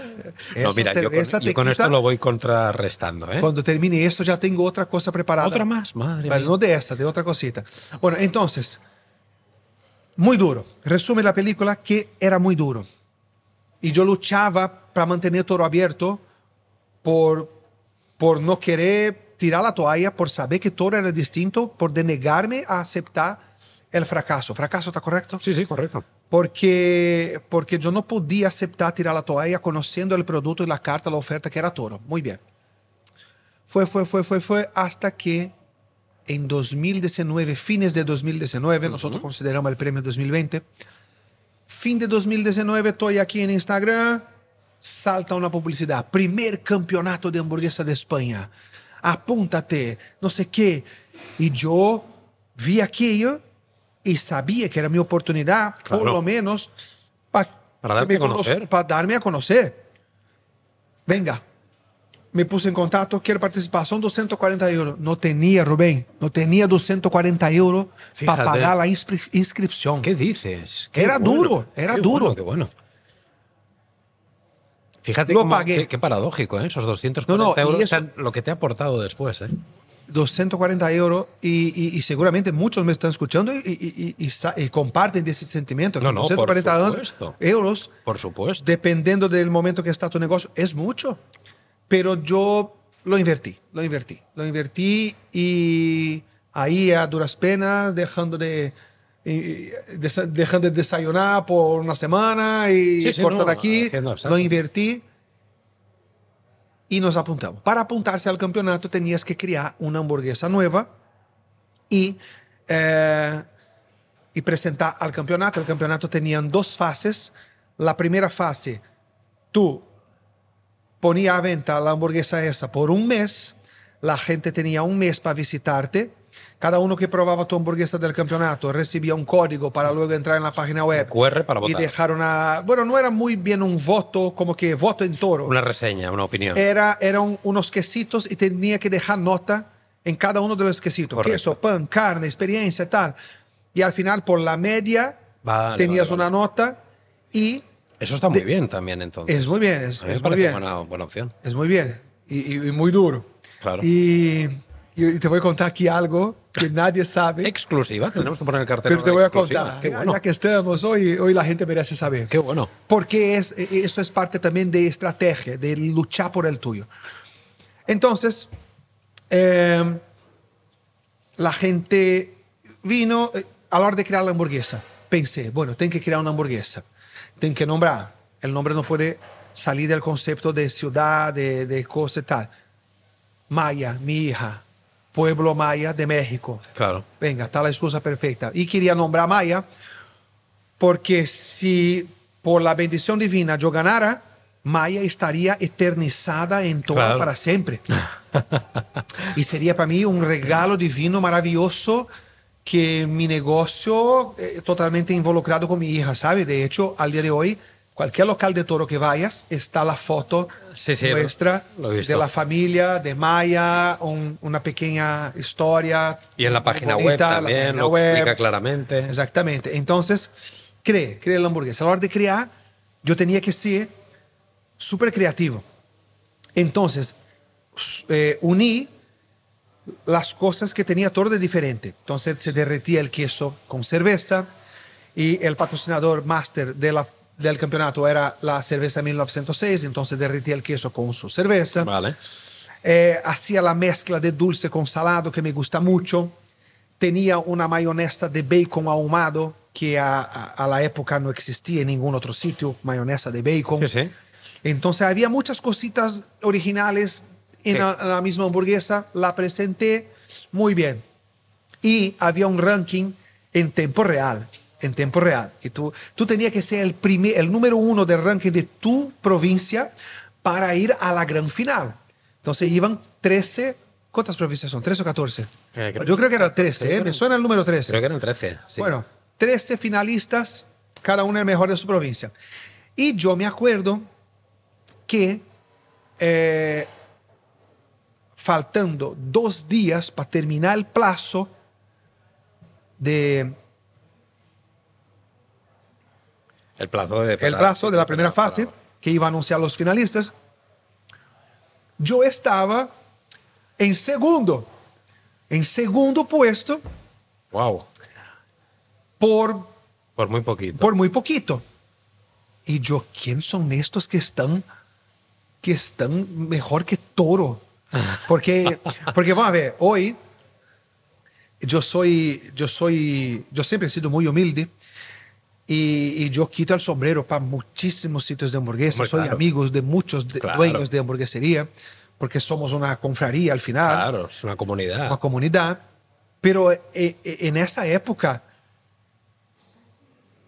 no, mira, yo con, esto lo voy contrarrestando. ¿eh? Cuando termine esto ya tengo otra cosa preparada. Otra más, madre mía. No de esta, de otra cosita. Bueno, entonces, muy duro. Resume la película que era muy duro. Y yo luchaba para mantener todo abierto por, por no querer tirar la toalla, por saber que todo era distinto, por denegarme a aceptar el fracaso. ¿Fracaso está correcto? Sí, sí, correcto porque, porque yo no podía aceptar tirar la toalla conociendo el producto y la carta, la oferta que era Toro. Muy bien. Fue, fue, fue, fue, fue hasta que en 2019, fines de 2019, nosotros consideramos el premio 2020, fin de 2019, estoy aquí en Instagram, salta una publicidad, primer campeonato de hamburguesa de España, apúntate, no sé qué. Y yo vi aquello y sabía que era mi oportunidad, por lo menos, pa- Para que darte me a conocer. conoce- para darme a conocer. Venga, me puse en contacto, quiero participar, son 240 euros. No tenía, Rubén, no tenía 240 euros para pagar la inscri- inscripción. ¿Qué dices? Qué Era duro, era qué duro. bueno, qué bueno. Fíjate Lo cómo- pagué. Qué, qué paradójico, ¿eh? Esos 240 No, euros, eso- lo que te ha aportado después, ¿eh? 240 euros y, y- y seguramente muchos me están escuchando y, y- comparten de ese sentimiento. No, no, por 240 supuesto. euros, Por supuesto. dependiendo del momento que está tu negocio, es mucho. Pero yo lo invertí, lo invertí, lo invertí y ahí a duras penas, dejando de, dejando de desayunar por una semana y Sí, sí, cortar no, aquí, lo invertí y nos apuntamos. Para apuntarse al campeonato tenías que crear una hamburguesa nueva y, eh, y presentar al campeonato. El campeonato tenía dos fases. La primera fase, tú ponías a venta la hamburguesa esa por un mes. La gente tenía un mes para visitarte. Cada uno que probaba tu hamburguesa del campeonato recibía un código para luego entrar en la página web. QR para y votar. dejar una... Bueno, no era muy bien un voto, como que voto en toro Una reseña, una opinión. era, eran unos quesitos y tenía que dejar nota en cada uno de los quesitos. Correcto. Queso, pan, carne, experiencia, tal. Y al final, por la media, Vale, tenías vale, vale. una nota y Eso está muy de- bien también, entonces. es muy bien, es, A mí me es muy bien. buena, buena opción. Es muy bien y, y- y muy duro. Claro. Y, y te voy a contar aquí algo que nadie sabe, Exclusiva, tenemos que poner el cartel. pero te voy a exclusiva. contar. Qué bueno. Ya que estamos, hoy, hoy la gente merece saber. Qué bueno. Porque es, eso es parte también de estrategia, de luchar por el tuyo. Entonces, eh, la gente vino eh, a la hora de crear la hamburguesa. Pensé, bueno, tengo que crear una hamburguesa. Tengo que nombrar. El nombre no puede salir del concepto de ciudad, de, de cosa y tal. Maya, mi hija. Pueblo Maya de México. Claro. Venga, está la excusa perfecta. Y quería nombrar a Maya porque si por la bendición divina yo ganara, Maya estaría eternizada en toda Claro. para siempre. y sería para mí un regalo divino maravilloso que mi negocio eh, totalmente involucrado con mi hija, ¿sabe? De hecho, al día de hoy, cualquier local de toro que vayas, está la foto Sí, sí, nuestra de la familia, de Maya, un- una pequeña historia. Y en la página web bonita, también página lo web. explica claramente. Exactamente. Entonces, cree, cree la hamburguesa. A la hora de crear, yo tenía que ser súper creativo. Entonces, eh, uní las cosas que tenía todo de diferente. Entonces, se derretía el queso con cerveza y el patrocinador máster de la- del campeonato era la cerveza 1906, entonces derretía el queso con su cerveza. Vale. Eh, hacía la mezcla de dulce con salado que me gusta mucho. Tenía una mayonesa de bacon ahumado que a, a- a la época no existía en ningún otro sitio, mayonesa de bacon. Sí, sí. Entonces había muchas cositas originales en Sí. la, en la misma hamburguesa. La presenté muy bien. Y había un ranking en tiempo real. En tiempo real. Y tú, tú tenías que ser el, primer, el número uno del ranking de tu provincia para ir a la gran final. Entonces iban 13. ¿Cuántas provincias son? ¿13 o 14? Eh, creo- Yo creo que era 13, creo que ¿eh? me suena el número 13. Creo que eran 13. sí. Bueno, 13 finalistas, cada uno el mejor de su provincia. Y yo me acuerdo que eh, faltando dos días para terminar el plazo de el plazo de. el plazo de la primera fase que iba a anunciar los finalistas, yo estaba en segundo, en segundo puesto Wow. por Por muy poquito. por muy poquito. Y yo, ¿quién son estos que están, que están mejor que Toro? Porque, porque vamos a ver, hoy yo soy, yo soy, yo siempre he sido muy humilde Y, y yo quito el sombrero para muchísimos sitios de hamburguesas. Soy claro. amigos de muchos de- Claro. dueños de hamburguesería, porque somos una confraría al final Claro, es una comunidad. uma comunidade. Pero eh, eh, nessa época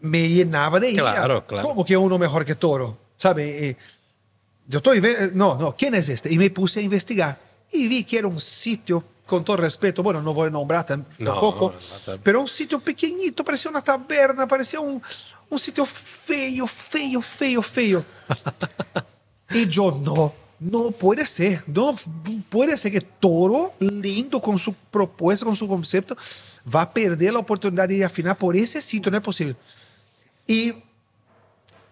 me llenava de ira. Claro, claro. Como que uno mejor que Toro? ¿Sabe? Eh, yo estoy... eh, No, no, ¿quién es este? Y me puse a investigar. Y vi que era un sitio, con todo respeto, bueno, no voy a nombrar tam- No, tampoco, no, no. pero un sitio pequeñito, parecía una taberna, parecía un, un sitio feo, feo, feo, feo. Y yo, no, no puede ser. No puede ser que Toro, lindo con su propuesta, con su concepto, va a perder la oportunidad de ir a final por ese sitio. No es posible. Y,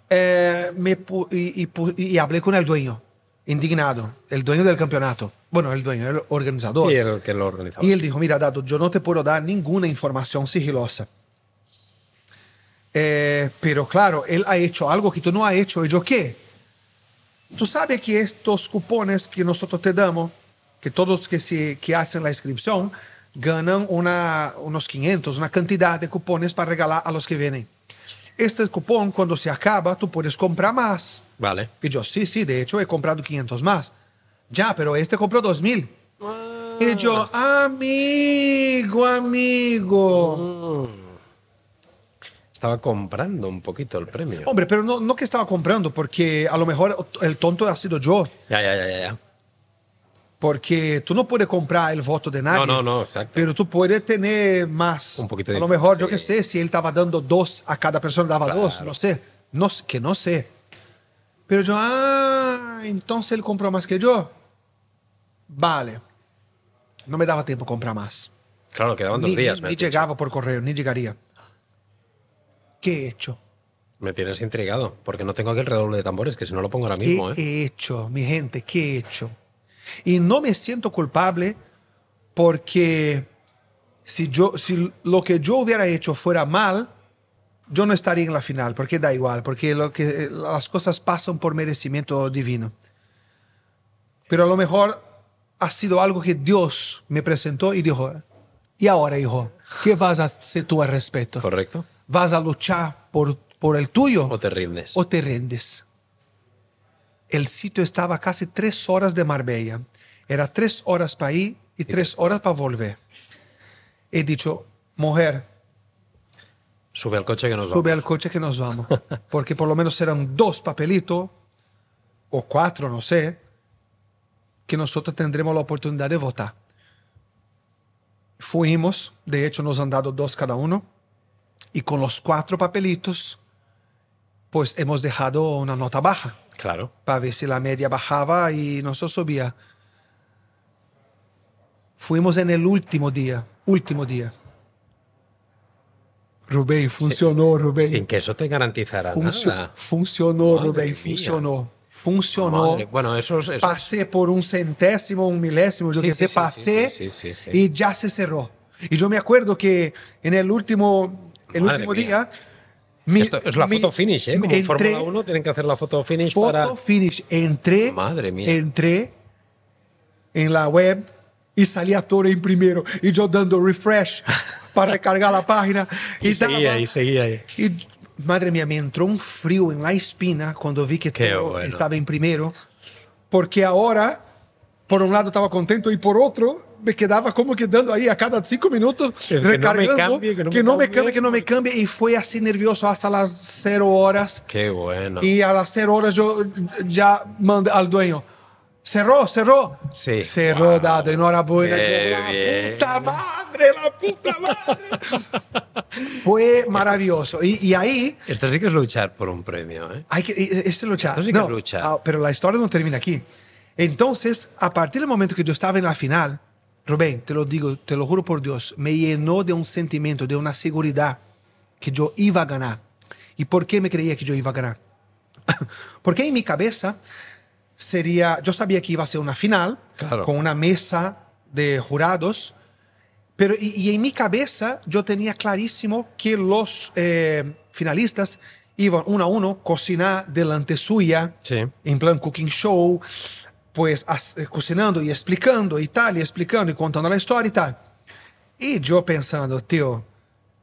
eh, me, y, y hablé con el dueño, indignado, el dueño del campeonato. Bueno, el dueño, el organizador. Sí, el que lo organizaba. Y él dijo, mira, Dado, yo no te puedo dar ninguna información sigilosa. Eh, pero claro, él ha hecho algo que tú no has hecho. ¿Y yo qué? Tú sabes que estos cupones que nosotros te damos, que todos que, se, que hacen la inscripción, ganan una, unos 500, una cantidad de cupones para regalar a los que vienen. Este cupón, cuando se acaba, tú puedes comprar más. Vale. Y yo, sí, sí, de hecho he comprado 500 más. Ya, pero este compró 2000. Y yo, amigo, amigo. Estaba comprando un poquito el premio. Hombre, pero no, no que estaba comprando, porque a lo mejor el tonto ha sido yo. Ya, ya, ya, ya, ya. Porque tú no puedes comprar el voto de nadie. No, no, no, exacto. Pero tú puedes tener más. Un poquito de A lo mejor, yo sí. que sé, si él estaba dando dos a cada persona, daba Claro. dos, no sé. No, sé, que no sé. Pero yo, ah, entonces él compró más que yo. Vale. No me daba tiempo comprar más. Claro, quedaban dos Ni, días. ni- me ni llegaba por correo, ni llegaría. ¿Qué he hecho? Me tienes intrigado, porque no tengo aquí el redoble de tambores, que si no lo pongo ahora ¿Qué mismo, ¿eh? he hecho, mi gente? ¿Qué he hecho? Y no me siento culpable porque si, yo, si lo que yo hubiera hecho fuera mal, yo no estaría en la final, porque da igual, porque lo que, las cosas pasan por merecimiento divino. Pero a lo mejor ha sido algo que Dios me presentó y dijo, y ahora, hijo, ¿qué vas a hacer tú al respecto? ¿Correcto? ¿Vas a luchar por, por el tuyo? ¿O te rindes? o te rendes. El sitio estaba casi tres horas de Marbella. Era tres horas para ir y tres horas para volver. He dicho, mujer, Sube al coche que nos sube vamos. al coche que nos vamos. Porque por lo menos serán dos papelitos, o cuatro, no sé, que nosotros tendremos la oportunidad de votar. Fuimos, de hecho nos han dado dos cada uno, y con los cuatro papelitos, pues hemos dejado una nota baja Claro. para ver si la media bajaba y no se subía. Fuimos en el último día, último día. Rubén, funcionó, Rubén. Sin que eso te garantizara Funcio- nada. funcionó, Madre Rubén, mía. funcionó. Funcionó. Madre, Bueno, eso es. eso- Pasé por un centésimo, un milésimo, yo Sí, que sé, sí, pasé sí, y ya se cerró. Y yo me acuerdo que en el último, el Madre último mía. día... mi- Esto es la mi- foto finish, ¿eh? Como en Fórmula 1 tienen que hacer la foto finish Foto para. finish. Entré, Madre mía. entré en la web y salía todo en primero. Y yo dando refresh para recargar la página. Y, daba- seguía ahí, seguía ahí. y, madre mía, me entró un frío en la espina cuando vi que Qué todo bueno. estaba en primero. Porque ahora, por un lado estaba contento y por otro me quedaba como quedando ahí a cada cinco minutos Que no me recargando. cambie, que no me que no me cambie. cambie, que no me cambie. Y fue así nervioso hasta las cero horas. Qué bueno. Y a las cero horas yo ya mandé al dueño. Cerró, cerró. Sí. Cerró, Wow. dado. Enhorabuena. Qué Yo, la bien. puta madre, la puta madre. Fue maravilloso. Y, y ahí Esto sí que es luchar por un premio, ¿eh? hay que e- es luchar. Esto sí que No, es luchar. ah, pero la historia no termina aquí. Entonces, a partir del momento que yo estaba en la final, Rubén, te lo digo, te lo juro por Dios, me llenó de un sentimiento, de una seguridad que yo iba a ganar. ¿Y por qué me creía que yo iba a ganar? Porque en mi cabeza sería, yo sabía que iba a ser una final Claro. con una mesa de jurados, pero y, y en mi cabeza yo tenía clarísimo que los eh, finalistas iban uno a uno cocinar delante suya, Sí. en plan cooking show, pues as- eh, cocinando y explicando y tal, y explicando y contando la historia y tal. Y yo pensando, tío,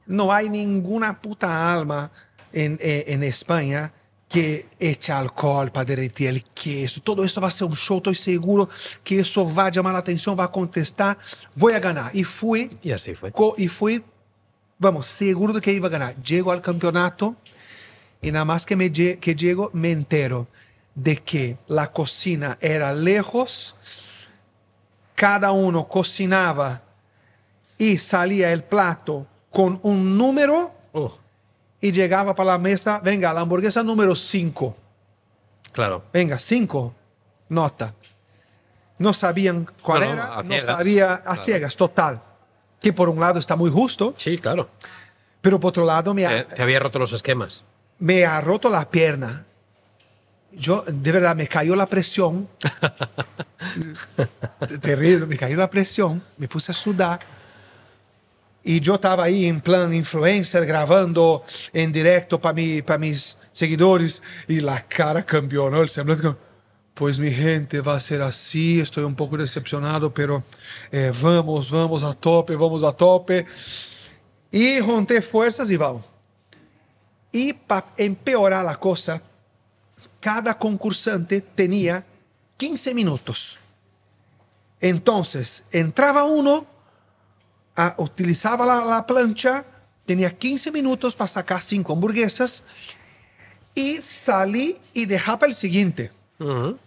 no hay ninguna puta alma en, eh, en España que echa alcohol para derretir el queso. Todo eso va a ser un show, estoy seguro que eso va a llamar la atención, va a contestar, voy a ganar. Y fui, Y así fue. co- y fui, vamos, seguro de que iba a ganar. Llego al campeonato y nada más que, me, lle- que llego me entero de que la cocina era lejos, cada uno cocinaba y salía el plato con un número Uh, y llegaba para la mesa, venga, la hamburguesa número 5, claro. venga, 5, nota. No sabían cuál No, no, era, no sabía a Claro. ciegas, total. Que por un lado está muy justo, Sí, claro. pero por otro lado me ha, Eh, te había roto los esquemas. me ha roto la pierna. Yo, de verdad, me cayó la presión. Terrible, me cayó la presión. Me puse a sudar. Y yo estaba ahí en plan influencer, grabando en directo para mi, para mis seguidores. Y la cara cambió, ¿no? El semblante cambió. Pues mi gente va a ser así, estoy un poco decepcionado, pero eh, vamos, vamos a tope, vamos a tope. Y junté fuerzas y vamos. Y para empeorar la cosa, cada concursante tenía 15 minutos. Entonces, entraba uno, ah, utilizaba la, la plancha, tenía 15 minutos para sacar cinco hamburguesas y salí y dejaba el siguiente. Ujú.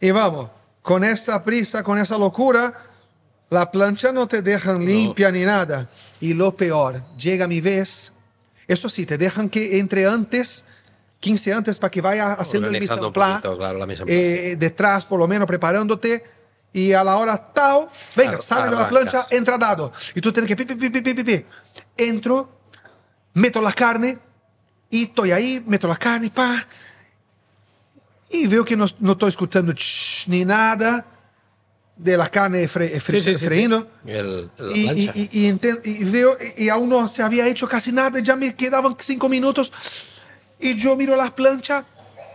Y vamos, con esa prisa, con esa locura, la plancha no te dejan limpia ni nada. Y lo peor, llega mi vez. Eso sí, te dejan que entre antes, 15 antes, para que vaya haciendo el mise en poquito, claro, la eh, detrás, por lo menos, preparándote. Y a la hora tal, venga, Ar- sale de la plancha, entra dado. Y tú tienes que pi, pi, pi, pi, pi, pi. Entro, meto la carne, y estoy ahí, meto la carne, pa. Y veo que no, no estoy escuchando ch, ni nada de la carne fre, fre- Sí, sí, sí, sí. freíndo. El- Y, y, plancha. y- y enten- y veo, y aún no se había hecho casi nada, ya me quedaban cinco minutos. Y yo miro la plancha,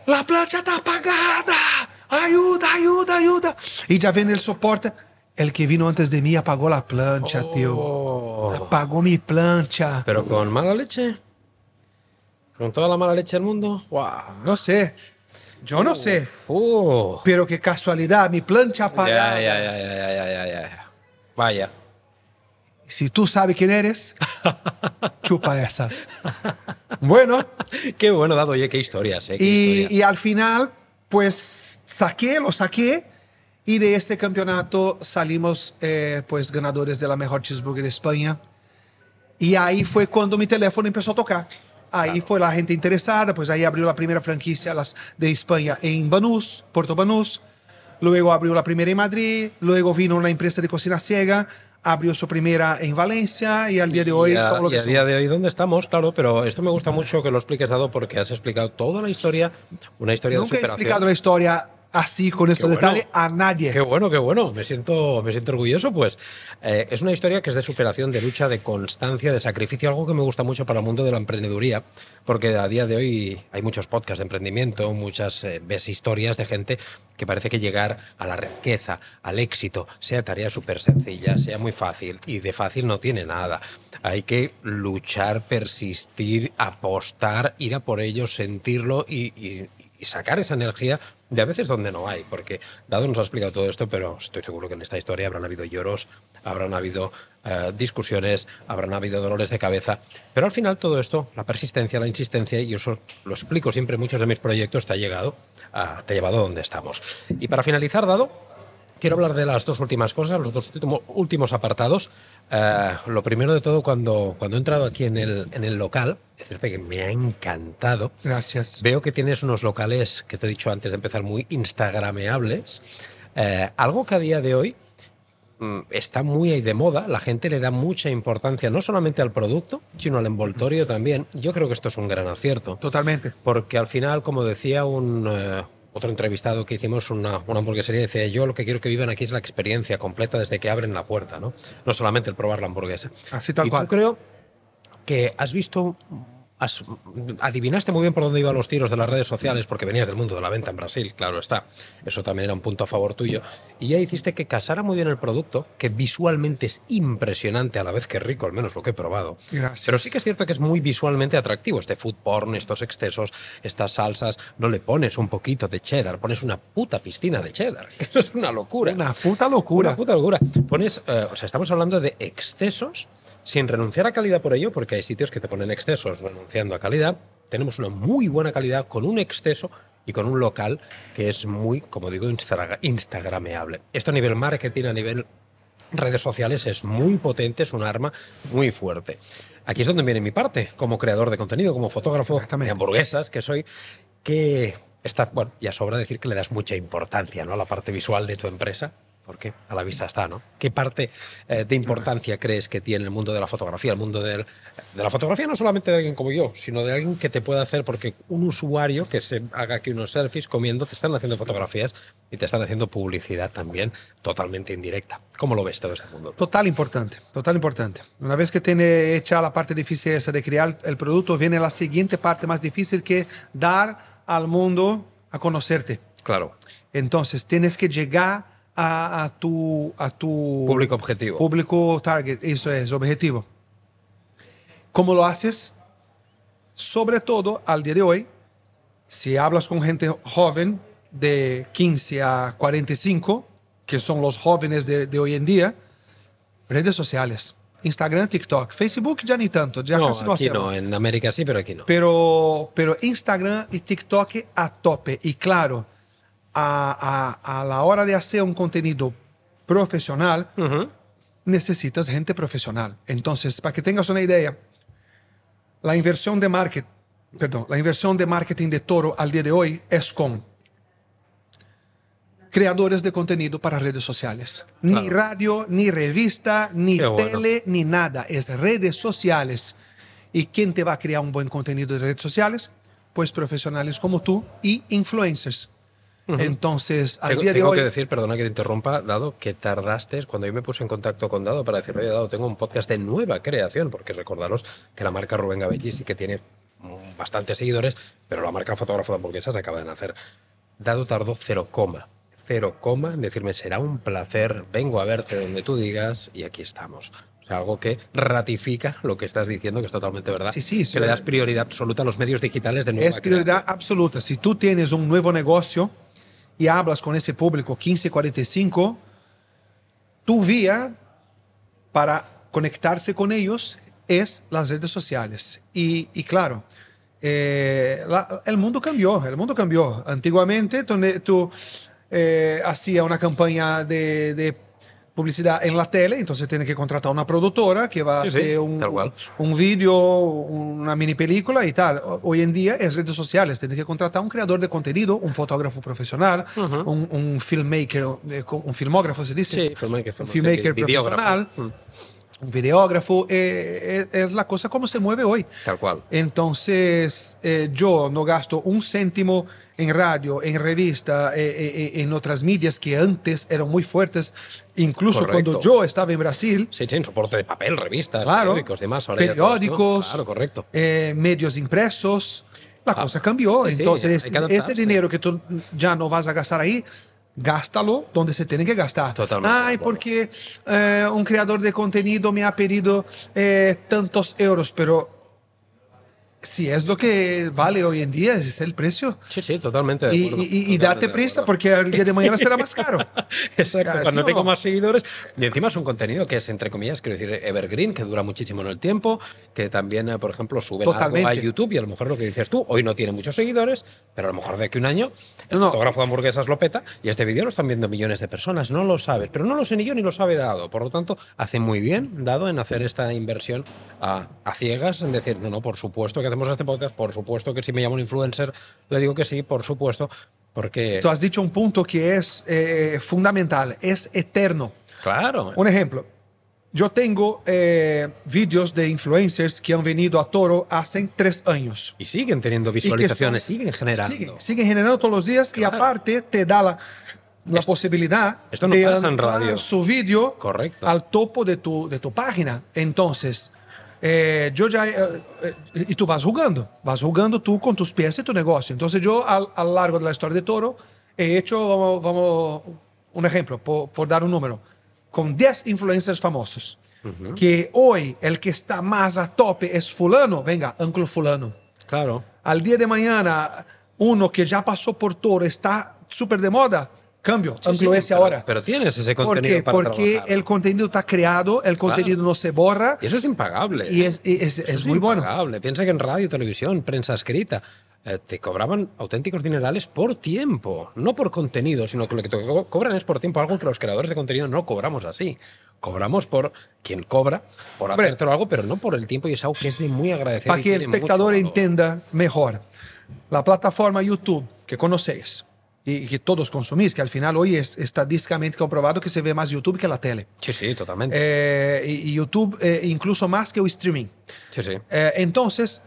la plancha está apagada. Ayuda, ayuda, ayuda. Y ya viene el soporte. El que vino antes de mí apagó la plancha, tío. Oh. Apagó mi plancha. Pero con mala leche. Con toda la mala leche del mundo. ¡Guau! No sé. Yo no sé. Pero qué casualidad, mi plancha apagada. Ya, ya, ya, ya, ya, ya, ya, ya. Vaya. Si tú sabes quién eres, chupa esa. Bueno, Qué bueno dado, oye, qué historias, eh. Qué y, historia. y al final, pues saqué, lo saqué. Y de este campeonato salimos eh, pues ganadores de la mejor cheeseburger de España. Y ahí fue cuando mi teléfono empezó a tocar. Ahí fue la gente interesada, pues ahí abrió la primera franquicia las de España en Banús, Puerto Banús. Luego abrió la primera en Madrid. Luego vino una empresa de cocina ciega, abrió su primera en Valencia y al día de hoy y a, somos lo y que a día de hoy, ¿dónde estamos? Claro, pero esto me gusta mucho que lo expliques, dado, porque has explicado toda la historia, una historia Nunca de he superación. explicado la historia así, con estos bueno. detalles, a nadie. Qué bueno, qué bueno. Me siento, me siento orgulloso, pues. Eh, es una historia que es de superación, de lucha, de constancia, de sacrificio, algo que me gusta mucho para el mundo de la emprendeduría, porque a día de hoy hay muchos podcasts de emprendimiento, muchas eh, ves historias de gente que parece que llegar a la riqueza, al éxito, sea tarea súper sencilla, sea muy fácil, y de fácil no tiene nada. Hay que luchar, persistir, apostar, ir a por ello, sentirlo y- y y sacar esa energía de a veces donde no hay, porque Dado nos ha explicado todo esto, pero estoy seguro que en esta historia habrán habido lloros, habrán habido eh, discusiones, habrán habido dolores de cabeza, pero al final todo esto, la persistencia, la insistencia, y eso lo explico siempre en muchos de mis proyectos, te ha llegado, te ha llevado a donde estamos. Y para finalizar, Dado, Quiero hablar de las dos últimas cosas, los dos último- últimos apartados. Eh, lo primero de todo, cuando, cuando he entrado aquí en el, en el local, decirte que me ha encantado. Gracias. Veo que tienes unos locales que te he dicho antes de empezar muy instagrameables. Eh, algo que a día de hoy mm, está muy ahí de moda. La gente le da mucha importancia no solamente al producto, sino al envoltorio también. Yo creo que esto es un gran acierto. Totalmente. Porque al final, como decía un eh, otro entrevistado que hicimos, una, una hamburguesería, decía, yo lo que quiero que vivan aquí es la experiencia completa desde que abren la puerta, ¿no? No solamente el probar la hamburguesa. Así tal y cual. tú creo que has visto has- adivinaste muy bien por dónde iban los tiros de las redes sociales porque venías del mundo de la venta en Brasil, claro está. Eso también era un punto a favor tuyo. Y ya hiciste que casara muy bien el producto, que visualmente es impresionante a la vez que rico, al menos lo que he probado. Gracias. Pero sí que es cierto que es muy visualmente atractivo este food porn, estos excesos, estas salsas. No le pones un poquito de cheddar, pones una puta piscina de cheddar. Eso es una locura. Una puta locura. Una puta locura. Pones, eh, o sea, estamos hablando de excesos sin renunciar a calidad por ello, porque hay sitios que te ponen excesos renunciando a calidad. Tenemos una muy buena calidad con un exceso y con un local que es muy, como digo, instagrameable. Esto a nivel marketing, a nivel redes sociales es muy potente, es un arma muy fuerte. Aquí es donde viene mi parte, como creador de contenido, como fotógrafo de hamburguesas que soy, que está, bueno, ya sobra decir que le das mucha importancia ¿no? a la parte visual de tu empresa, porque a la vista está, ¿no? ¿Qué parte eh, de importancia crees que tiene el mundo de la fotografía, el mundo del- de la fotografía no solamente de alguien como yo, sino de alguien que te pueda hacer, porque un usuario que se haga aquí unos selfies comiendo, te están haciendo fotografías y te están haciendo publicidad también totalmente indirecta. ¿Cómo lo ves todo este mundo? Total importante, total importante. Una vez que tiene hecha la parte difícil esa de crear el producto, viene la siguiente parte más difícil que dar al mundo a conocerte. Claro. Entonces, tienes que llegar a, a tu, a tu Público objetivo. Público target, eso es, objetivo. ¿Cómo lo haces? Sobre todo al día de hoy, si hablas con gente joven de 15 a 45, que son los jóvenes de, de hoy en día, redes sociales, Instagram, TikTok, Facebook ya ni tanto, ya No, casi no aquí hacemos. no, en América sí, pero aquí no. Pero, pero Instagram y TikTok a tope. Y claro, a, a- a la hora de hacer un contenido profesional, necesitas gente profesional. Entonces, para que tengas una idea, la inversión de marketing, perdón, la inversión de marketing de Toro al día de hoy es con creadores de contenido para redes sociales. Ni radio, ni revista, ni Qué bueno. tele, ni nada. Es redes sociales. ¿Y quién te va a crear un buen contenido de redes sociales? Pues profesionales como tú y influencers. Entonces, al Tengo, día de tengo hoy... que decir, perdona que te interrumpa, Dado, que tardaste, cuando yo me puse en contacto con Dado para decirle, oye, Dado, tengo un podcast de nueva creación, porque recordaros que la marca Rubén Gabelli sí que tiene bastantes seguidores, pero la marca Fotógrafo de Hamburguesas acaba de nacer. Dado tardó cero coma, cero coma en decirme, será un placer, vengo a verte donde tú digas, y aquí estamos. Algo que ratifica lo que estás diciendo, que es totalmente verdad. Sí, sí, que sí. le das prioridad absoluta a los medios digitales de nueva Es prioridad absoluta. Si tú tienes un nuevo negocio y hablas con ese público 1545, tu vía para conectarse con ellos es las redes sociales. Y, y claro, eh, la- el mundo cambió, el mundo cambió. Antiguamente tú, tú eh, hacías una campaña de, de publicidad en la tele, entonces tienes que contratar una productora que va a Sí, sí, hacer un, tal cual. un vídeo, una mini película y tal. Hoy en día es redes sociales, tienes que contratar un creador de contenido, un fotógrafo profesional, un, un filmmaker, eh, un filmógrafo se dice, Sí, filmmaker, un filmmaker, profesional, Mm. un videógrafo, eh, es, es la cosa como se mueve hoy. Tal cual. Entonces, eh, yo no gasto un céntimo en radio, en revista, eh, eh, eh, en otras medias que antes eran muy fuertes. Incluso Correcto. cuando yo estaba en Brasil, Sí, sí, en soporte de papel, revistas, Claro. periódicos, demás. ahora periódicos, Claro, correcto. eh, medios impresos, la Ah, cosa cambió. sí, sí, Entonces, que adaptarse. ese dinero que tú ya no vas a gastar ahí, gástalo donde se tiene que gastar. Totalmente Ay, porque eh, un creador de contenido me ha pedido eh, tantos euros, pero si es lo que vale hoy en día, ese es el precio. Sí, sí, totalmente. de acuerdo, y- y totalmente date prisa porque el día de mañana será más caro. Exacto, cuando tengo más seguidores. Y encima es un contenido que es, entre comillas, quiero decir, evergreen, que dura muchísimo en el tiempo, que también, eh, por ejemplo, sube algo a. YouTube y a lo mejor lo que dices tú, hoy no tiene muchos seguidores, pero a lo mejor de aquí un año el No. fotógrafo de hamburguesas lo peta y este vídeo lo están viendo millones de personas, no lo sabes, pero no lo sé ni yo ni lo sabe Dado. Por lo tanto, hace muy bien Dado en hacer esta inversión a, a ciegas, en decir, no, no, por supuesto que hacemos este podcast, por supuesto que si me llamo un influencer, le digo que sí, por supuesto, porque... Tú has dicho un punto que es eh, fundamental, es eterno. Claro. Un ejemplo, yo tengo eh, vídeos de influencers que han venido a Toro hace tres años. Y siguen teniendo visualizaciones, son- siguen generando. Siguen, siguen generando todos los días y aparte te da la, la posibilidad esto no de pasa en radio. su vídeo al topo de tu, de tu página. Entonces, Eh, yo ya, eh, eh, y tú vas jugando, vas jugando tú con tus pies y tu negocio. Entonces yo al, a lo largo de la historia de Toro he hecho, vamos, vamos un ejemplo, por, por, dar un número, con 10 influencers famosos. Uh -huh. Que hoy el que está más a tope es fulano, venga, Uncle fulano. Claro. Al día de mañana, uno que ya pasó por Toro está súper de moda, cambio, Sí, Anglo sí, ahora. Pero tienes ese ¿Por contenido qué? para Porque trabajar. el contenido está creado, el contenido no se borra Y eso es impagable. y es, y es, Eso es muy bueno. impagable. Piensa que en radio, televisión, prensa escrita, eh, te cobraban auténticos dinerales por tiempo, no por contenido, sino que lo que te co- cobran es por tiempo, algo que los creadores de contenido no cobramos así. Cobramos por quien cobra, por Hombre. hacértelo algo, pero no por el tiempo y es algo que es de muy agradecer. Para que el espectador entienda mejor, la plataforma YouTube que conocéis y que todos consumís, que al final hoy es estadísticamente comprobado que se ve más YouTube que la tele. Sí, sí, totalmente. Eh, y, YouTube eh, incluso más que el streaming. sí, sí. Eh, entonces,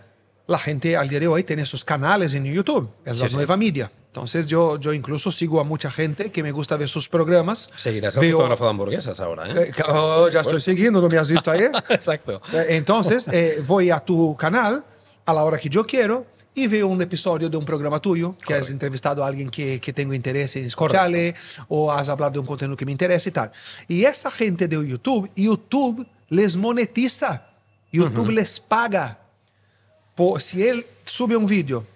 la gente al día de hoy tiene sus canales en YouTube, es la Sí, nueva media. Entonces, yo, yo incluso sigo a mucha gente que me gusta ver sus programas. Seguirás Veo- fotógrafo de hamburguesas ahora, ¿eh? Eh, oh, ya estoy siguiendo, ¿no me has visto ayer? Exacto. Eh, Entonces, eh, voy a tu canal a la hora que yo quiero y veo un episodio de un programa tuyo que has Correcto. entrevistado a alguien que, que tengo interés en escucharle o has hablado de un contenido que me interesa y tal. Y esa gente de YouTube, YouTube les monetiza, YouTube les paga. Por, si él sube un vídeo,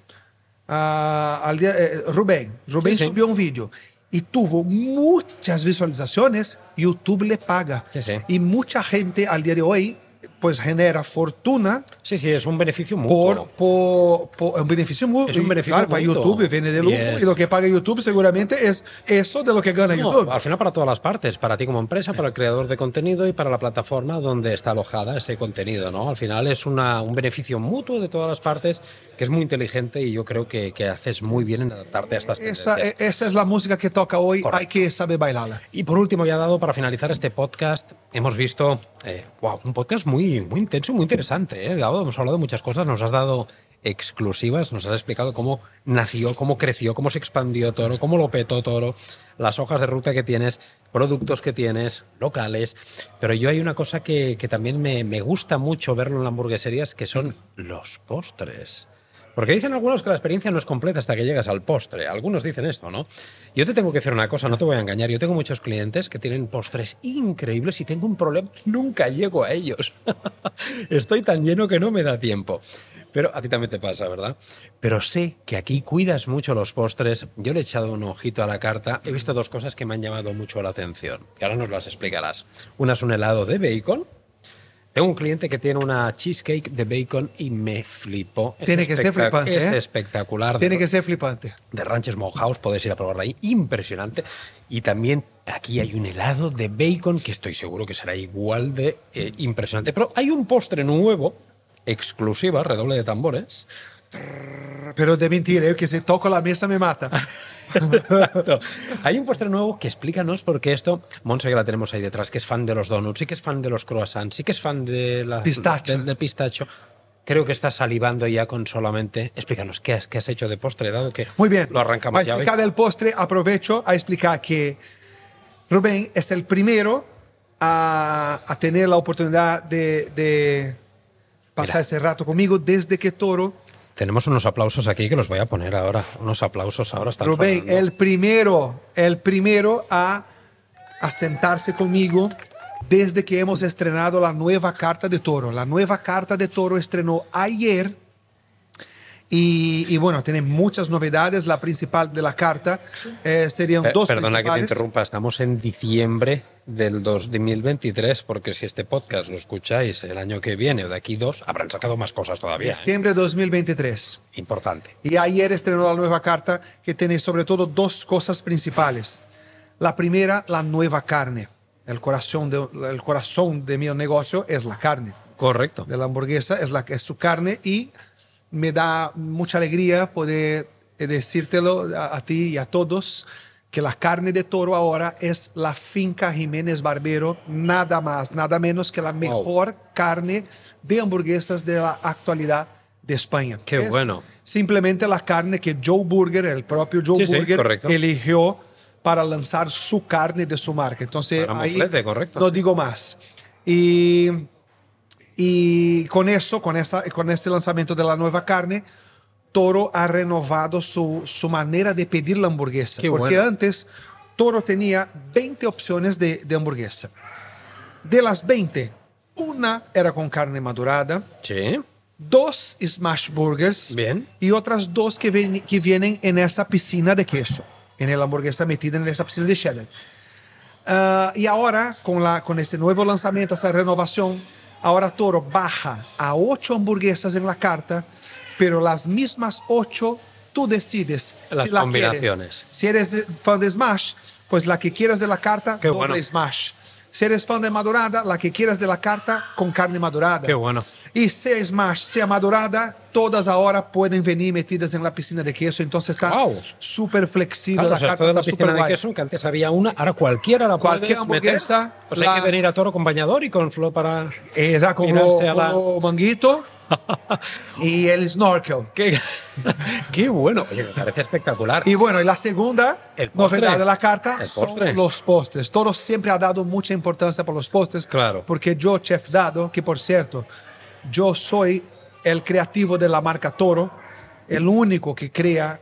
ah, al día, eh, Rubén, Rubén Sí, sí. subió un vídeo y tuvo muchas visualizaciones, YouTube le paga. Sí. Y mucha gente al día de hoy pues genera fortuna Sí, sí, es un beneficio mutuo. por, por, por un beneficio mutuo. Es un beneficio claro, para. YouTube viene de lujo Yes. y lo que paga YouTube seguramente es eso de lo que gana No, YouTube. al final para todas las partes, para ti como empresa, para el creador de contenido y para la plataforma donde está alojada ese contenido, ¿no? Al final es una, un beneficio mutuo de todas las partes que es muy inteligente y yo creo que, que haces muy bien en adaptarte a estas Esa, tendencias. e- esa es la música que toca hoy, Correcto. hay que saber bailarla. Y por último, ya dado para finalizar este podcast, hemos visto eh, wow, un podcast muy, muy intenso muy interesante. ¿eh? Gabo, hemos hablado de muchas cosas, nos has dado exclusivas, nos has explicado cómo nació, cómo creció, cómo se expandió Toro, cómo lo petó Toro, las hojas de ruta que tienes, productos que tienes, locales. Pero yo hay una cosa que, que también me, me gusta mucho verlo en las hamburgueserías, que son los postres. Porque dicen algunos que la experiencia no es completa hasta que llegas al postre. Algunos dicen esto, ¿no? Yo te tengo que decir una cosa, no te voy a engañar. Yo tengo muchos clientes que tienen postres increíbles y tengo un problema. Nunca llego a ellos. Estoy tan lleno que no me da tiempo. Pero a ti también te pasa, ¿verdad? Pero sé que aquí cuidas mucho los postres. Yo le he echado un ojito a la carta. He visto dos cosas que me han llamado mucho la atención. Y ahora nos las explicarás. Una es un helado de bacon. Tengo un cliente que tiene una cheesecake de bacon y me flipó. Es Tiene que ser flipante, Es ¿eh? espectacular. Tiene de, que ser flipante. de Ranches Mojaos, podéis ir a probarla ahí. Impresionante. Y también aquí hay un helado de bacon que estoy seguro que será igual de eh, impresionante. Pero hay un postre nuevo, exclusiva, redoble de tambores. Pero de mentira, yo que si toco la mesa me mata. Exacto. Hay un postre nuevo que explícanos porque esto, Monse que la tenemos ahí detrás, que es fan de los donuts, sí que es fan de los croissants, sí que es fan de la, Pistacho. Del, pistacho. Creo que está salivando ya con solamente. Explícanos, ¿qué has, qué has hecho de postre? Dado que Muy bien. lo arrancamos ya. explicar el postre, aprovecho a explicar que Rubén es el primero a, a tener la oportunidad de, de pasar Mira. ese rato conmigo desde que Toro. Tenemos unos aplausos aquí que los voy a poner ahora. Unos aplausos ahora están Rubén, sonando. el primero, el primero a, a sentarse conmigo desde que hemos estrenado la nueva carta de Toro. La nueva carta de Toro estrenó ayer. Y, y bueno, tiene muchas novedades. La principal de la carta eh, serían Pe- dos Perdona que te interrumpa, estamos en diciembre del 2023, porque si este podcast lo escucháis el año que viene o de aquí dos, habrán sacado más cosas todavía. ¿eh? Diciembre de 2023. Importante. Y ayer estrenó la nueva carta que tiene sobre todo dos cosas principales. La primera, la nueva carne. El corazón de, el corazón de mi negocio es la carne. Correcto. De la hamburguesa es, la, es su carne y me da mucha alegría poder eh, decírtelo a, a ti y a todos que la carne de toro ahora es la finca Jiménez Barbero, nada más, nada menos que la mejor carne de hamburguesas de la actualidad de España. Qué Es bueno. Simplemente la carne que Joe Burger, el propio Joe Sí, sí, Burger, correcto. eligió para lanzar su carne de su marca. Entonces, Para ahí moflete, correcto, no sí. digo más. Y Y con eso, con, esa, con este lanzamiento de la nueva carne, Toro ha renovado su, su manera de pedir la hamburguesa. Qué porque bueno. antes Toro tenía 20 opciones de, de hamburguesa. De las 20, una era con carne madurada, Sí. dos smash burgers Bien. y otras dos que, ven- que vienen en esa piscina de queso, en la hamburguesa metida en esa piscina de cheddar. Ah, y ahora, con, la, con este nuevo lanzamiento, esa renovación, ahora Toro baja a ocho hamburguesas en la carta, pero las mismas ocho tú decides Las si la combinaciones. quieres. Si eres fan de Smash, pues la que quieras de la carta, Qué doble bueno. Smash. Si eres fan de madurada, la que quieras de la carta con carne madurada. Qué bueno. Y sea Smash, sea madurada, todas ahora pueden venir metidas en la piscina de queso. Entonces está Wow. súper flexible. Claro, la o sea, carta esto de la está piscina de queso, que antes había una, ahora cualquiera la Cualquier puedes meter. hamburguesa, O sea, hay la- que venir a toro con bañador y con flor para... Exacto, con lo, la- lo manguito y el snorkel. Qué, qué bueno. Oye, me parece espectacular. Y bueno, y la segunda El novedad de la carta El son postre. los postres. Toro siempre ha dado mucha importancia por los postres. Claro. Porque yo, Chef Dado, que por cierto, yo soy el creativo de la marca Toro, el único que crea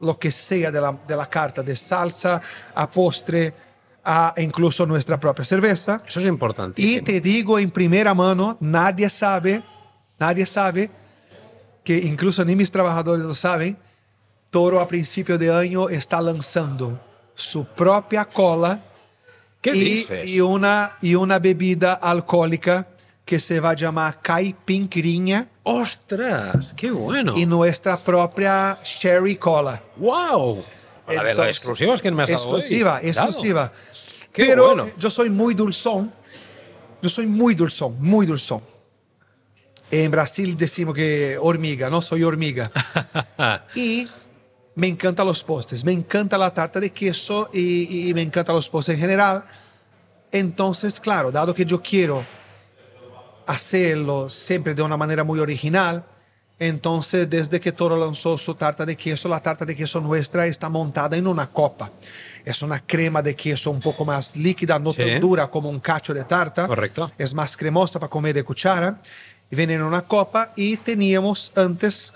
lo que sea de la, de la carta, de salsa a postre, a incluso nuestra propia cerveza. Eso es Y importantísimo. te digo en primera mano, nadie sabe, nadie sabe, que incluso ni mis trabajadores lo saben, Toro a principio de año está lanzando su propia cola ¿Qué y, dices? y una, y una bebida alcohólica que se va a llamar Caipirinha ¡Ostras! ¡Qué bueno! y nuestra propia Sherry Cola. De las Entonces, exclusivas que me has dado hoy. Exclusiva, Claro. exclusiva. Qué Pero bueno. yo soy muy dulzón. Yo soy muy dulzón, muy dulzón. En Brasil decimos que hormiga, ¿no? Soy hormiga. y me encantan los postres. Me encanta la tarta de queso y, y me encantan los postres en general. Entonces, claro, dado que yo quiero hacerlo siempre de una manera muy original, entonces desde que Toro lanzó su tarta de queso, la tarta de queso nuestra está montada en una copa. Es una crema de queso un poco más líquida, no Sí. tan dura como un cacho de tarta. Correcto. Es más cremosa para comer de cuchara. Y viene en una copa y teníamos antes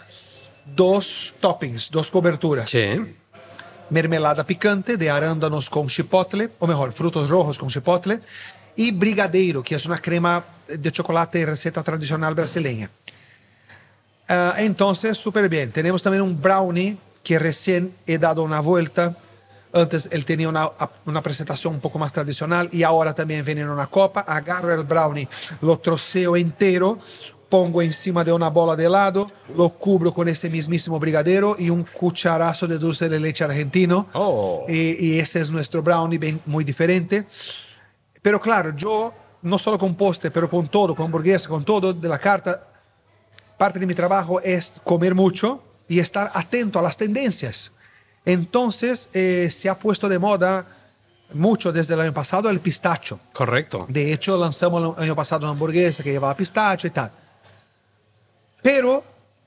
dos toppings, dos coberturas Sí. mermelada picante de arándanos con chipotle, o mejor, frutos rojos con chipotle, y brigadeiro, que es una crema de chocolate receta tradicional brasileña. Ah, entonces, súper bien. Tenemos también un brownie que recién he dado una vuelta. Antes él tenía una, una presentación un poco más tradicional y ahora también viene en una copa. Agarro el brownie, lo troceo entero, pongo encima de una bola de helado, lo cubro con ese mismísimo brigadero y un cucharazo de dulce de leche argentino. Oh. Y, y ese es nuestro brownie, bien- muy diferente. Pero claro, yo no solo con postre, pero con todo, con hamburguesa, con todo de la carta, parte de mi trabajo es comer mucho y estar atento a las tendencias. Entonces eh, se ha puesto de moda mucho desde el año pasado el pistacho. Correcto. De hecho, lanzamos el año pasado una hamburguesa que llevaba pistacho y tal. Pero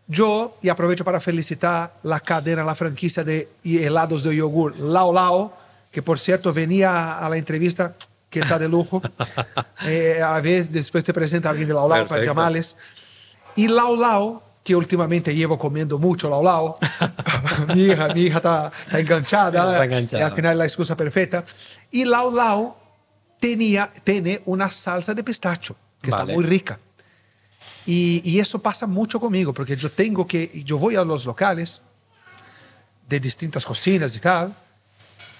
yo, y aprovecho para felicitar la cadena, la franquicia de helados de yogur Lao Lao, que por cierto venía a la entrevista, que está de lujo. Eh, a veces después te presenta alguien de Lao Lao para llamarles. Y Lao Lao, que últimamente llevo comiendo mucho Lao Lao, mi hija, mi hija está, está enganchada, Está enganchada. y al final la excusa perfecta. Y Lao Lao tenía, tiene una salsa de pistacho que Vale. está muy rica. Y, y eso pasa mucho conmigo, porque yo tengo que, yo voy a los locales de distintas cocinas y tal,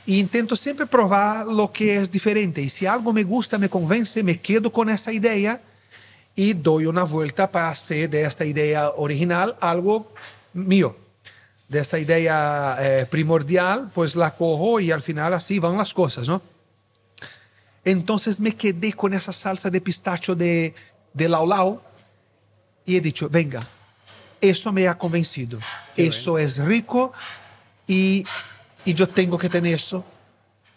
y intento siempre probar lo que es diferente. Y si algo me gusta, me convence, me quedo con esa idea y doy una vuelta para hacer de esta idea original algo mío. De esa idea eh, primordial, pues la cojo y al final así van las cosas, ¿no? Entonces me quedé con esa salsa de pistacho de, de Lau Lau y he dicho, venga, eso me ha convencido. eso es rico y, y yo tengo que tener eso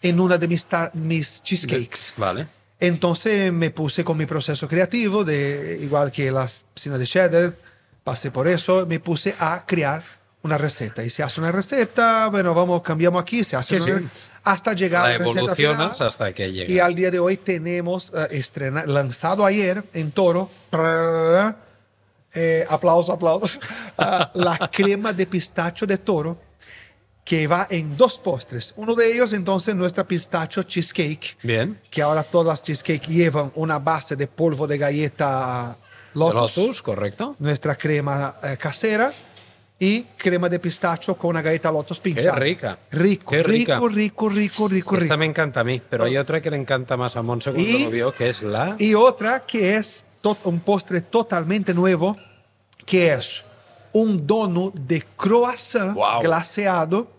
en una de mis, mis cheesecakes. Vale. Entonces me puse con mi proceso creativo, de, igual que las piscinas de cheddar, pasé por eso, me puse a crear una receta. Y se hace una receta, bueno, vamos, cambiamos aquí, se hace Sí, una- sí. hasta llegar La a la receta final. hasta que llega. Y al día de hoy tenemos eh, estrena- lanzado ayer en Toro, eh, aplausos, aplausos, ah, la crema de pistacho de Toro, que va en dos postres. Uno de ellos, entonces, nuestra pistacho cheesecake, Bien. que ahora todas las cheesecake llevan una base de polvo de galleta Lotus, Lotus, correcto. nuestra crema eh, casera. Y crema de pistacho con una galleta Lotus pinchada. rica. Rico, Qué rica. rico, rico, rico, rico, Esta rico. me encanta a mí, pero hay otra que le encanta más a Monse cuando Y- lo vio, que es la... Y otra que es un postre totalmente nuevo, que es un donut de croissant Wow. glaseado,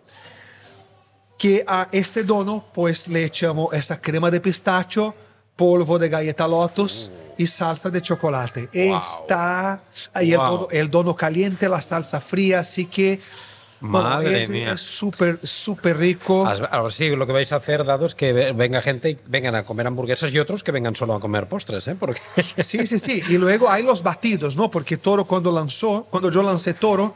que a este donut pues le echamos esa crema de pistacho, polvo de galleta Lotus y salsa de chocolate. Está ahí el, Wow. donut caliente, la salsa fría, así que... bueno, Madre es- mía. Es súper, súper rico. Ahora sí, lo que vais a hacer, dado, es que ve- venga gente y vengan a comer hamburguesas y otros que vengan solo a comer postres, ¿eh? Porque... Sí, sí, sí. Y luego hay los batidos, ¿no? Porque Toro cuando lanzó, cuando yo lancé Toro,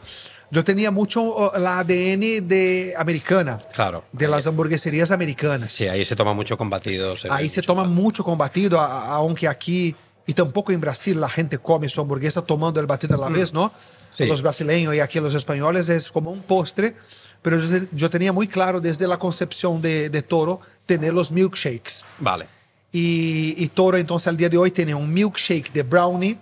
yo tenía mucho uh, la ADN de americana. Claro. De las hamburgueserías americanas. Sí, ahí se toma mucho con batidos. Ahí se toma mucho con batido, a- a- aunque aquí y tampoco en Brasil la gente come su hamburguesa tomando el batido a la vez, ¿no? Mm. Sí. Los brasileños y aquí los españoles es como un postre, pero yo, yo tenía muy claro desde la concepción de, de Toro tener los milkshakes. Vale. Y, y Toro entonces al día de hoy tiene un milkshake de brownie,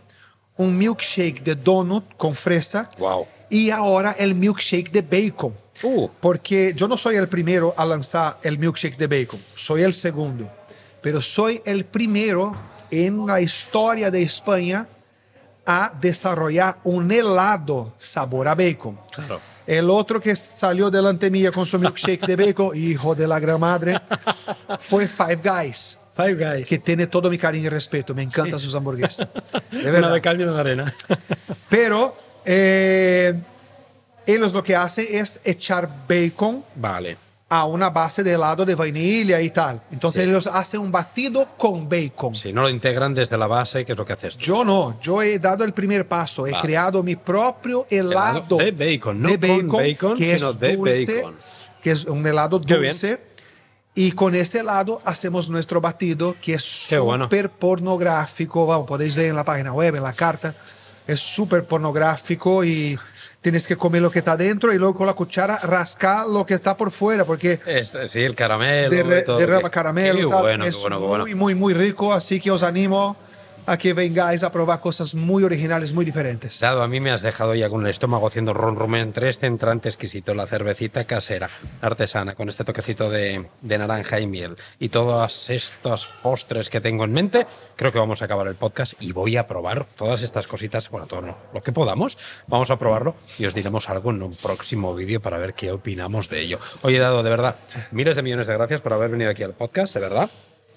un milkshake de donut con fresa Wow. Y ahora el milkshake de bacon. Uh. Porque yo no soy el primero a lanzar el milkshake de bacon, soy el segundo, pero soy el primero en la historia de España a desarrollar un helado sabor a bacon. Claro. El otro que salió delante mía con su milkshake de bacon, hijo de la gran madre, fue Five Guys Five Guys. que tiene todo mi cariño y respeto. Me encantan sus hamburguesas. De Una verdad. de cal y una de arena. Pero eh, ellos lo que hacen es echar bacon vale. a una base de helado de vainilla y tal. Entonces ellos hacen un batido con bacon. Si no lo integran desde la base, que es lo que haces tú. Yo no, yo he dado el primer paso, he Vale. creado mi propio helado, Helado de bacon, no de con bacon, que sino es de dulce, bacon. que es un helado dulce. Y con ese helado hacemos nuestro batido que es Qué bueno. súper pornográfico. Vamos, podéis ver en la página web, en la carta. Es súper pornográfico y tienes que comer lo que está dentro y luego con la cuchara rascar lo que está por fuera porque Es- sí, el caramelo. derrama que- caramelo. Qué tal. bueno, qué es bueno, qué muy, bueno. muy, muy rico. Así que os animo a que vengáis a probar cosas muy originales, muy diferentes. Dado, a mí me has dejado ya con el estómago haciendo ron rum entre este entrante exquisito, la cervecita casera, artesana, con este toquecito de, de naranja y miel y todos estos postres que tengo en mente, creo que vamos a acabar el podcast y voy a probar todas estas cositas, bueno, todo no, lo que podamos, vamos a probarlo y os diremos algo en un próximo vídeo para ver qué opinamos de ello. Oye, Dado, de verdad, miles de millones de gracias por haber venido aquí al podcast, de verdad.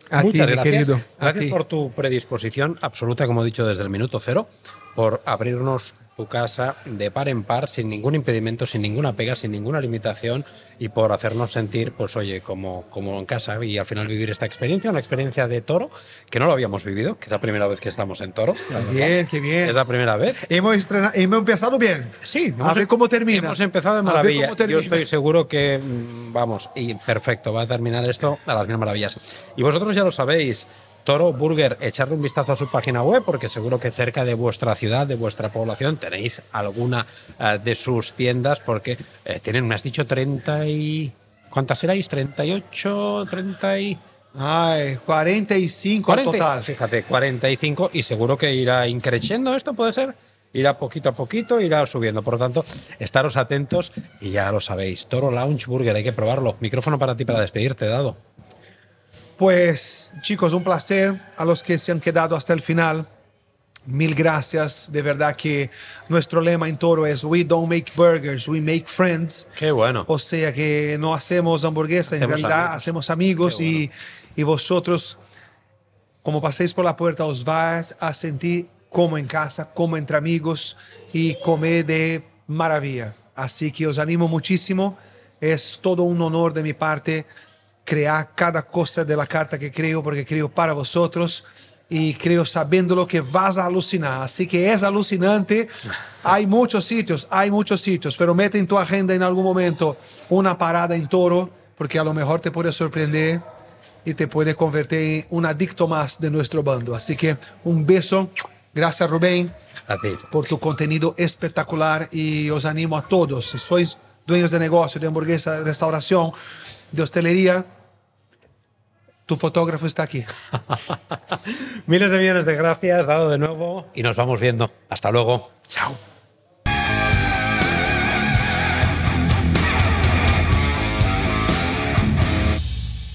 A ti, Muchas mi gracias. querido, a Gracias ti. por tu predisposición absoluta, como he dicho desde el minuto cero, por abrirnos tu casa de par en par, sin ningún impedimento, sin ninguna pega, sin ninguna limitación y por hacernos sentir, pues oye, como, como en casa y al final vivir esta experiencia, una experiencia de toro que no lo habíamos vivido, que es la primera vez que estamos en toro. Bien, qué bien. Es la primera vez. Hemos, estrenado, hemos empezado bien. Sí, a ver cómo termina. Hemos empezado de maravilla. Yo estoy seguro que, mm, vamos, y perfecto, va a terminar esto a las mil maravillas. Y vosotros ya lo sabéis, Toro Burger, echarle un vistazo a su página web, porque seguro que cerca de vuestra ciudad, de vuestra población, tenéis alguna eh, de sus tiendas, porque eh, tienen, me has dicho, 30 y... ¿Cuántas erais? ¿38? ¿30 y...? Ay, 45 al 40, total. Fíjate, 45 y seguro que irá increciendo esto, puede ser. Irá poquito a poquito, irá subiendo. Por lo tanto, estaros atentos y ya lo sabéis. Toro Lounge Burger, hay que probarlo. Micrófono para ti para despedirte, dado. Pues chicos, un placer a los que se han quedado hasta el final. Mil gracias. De verdad que nuestro lema en Toro es We don't make burgers, we make friends. Qué bueno. O sea que no hacemos hamburguesas, en realidad amigos. hacemos amigos y, y vosotros, como paséis por la puerta, os vais a sentir como en casa, como entre amigos y comer de maravilla. Así que os animo muchísimo. Es todo un honor de mi parte crear cada cosa de la carta que creo, porque creo para vosotros y creo sabiéndolo que vas a alucinar. Así que es alucinante. Hay muchos sitios, hay muchos sitios, pero mete en tu agenda en algún momento una parada en toro, porque a lo mejor te puede sorprender y te puede convertir en un adicto más de nuestro bando. Así que un beso. Gracias Rubén por tu contenido espectacular y os animo a todos, si sois dueños de negocio, de hamburguesa, de restauración, de hostelería, tu fotógrafo está aquí. Miles de millones de gracias, dado de nuevo, y nos vamos viendo. Hasta luego. Chao.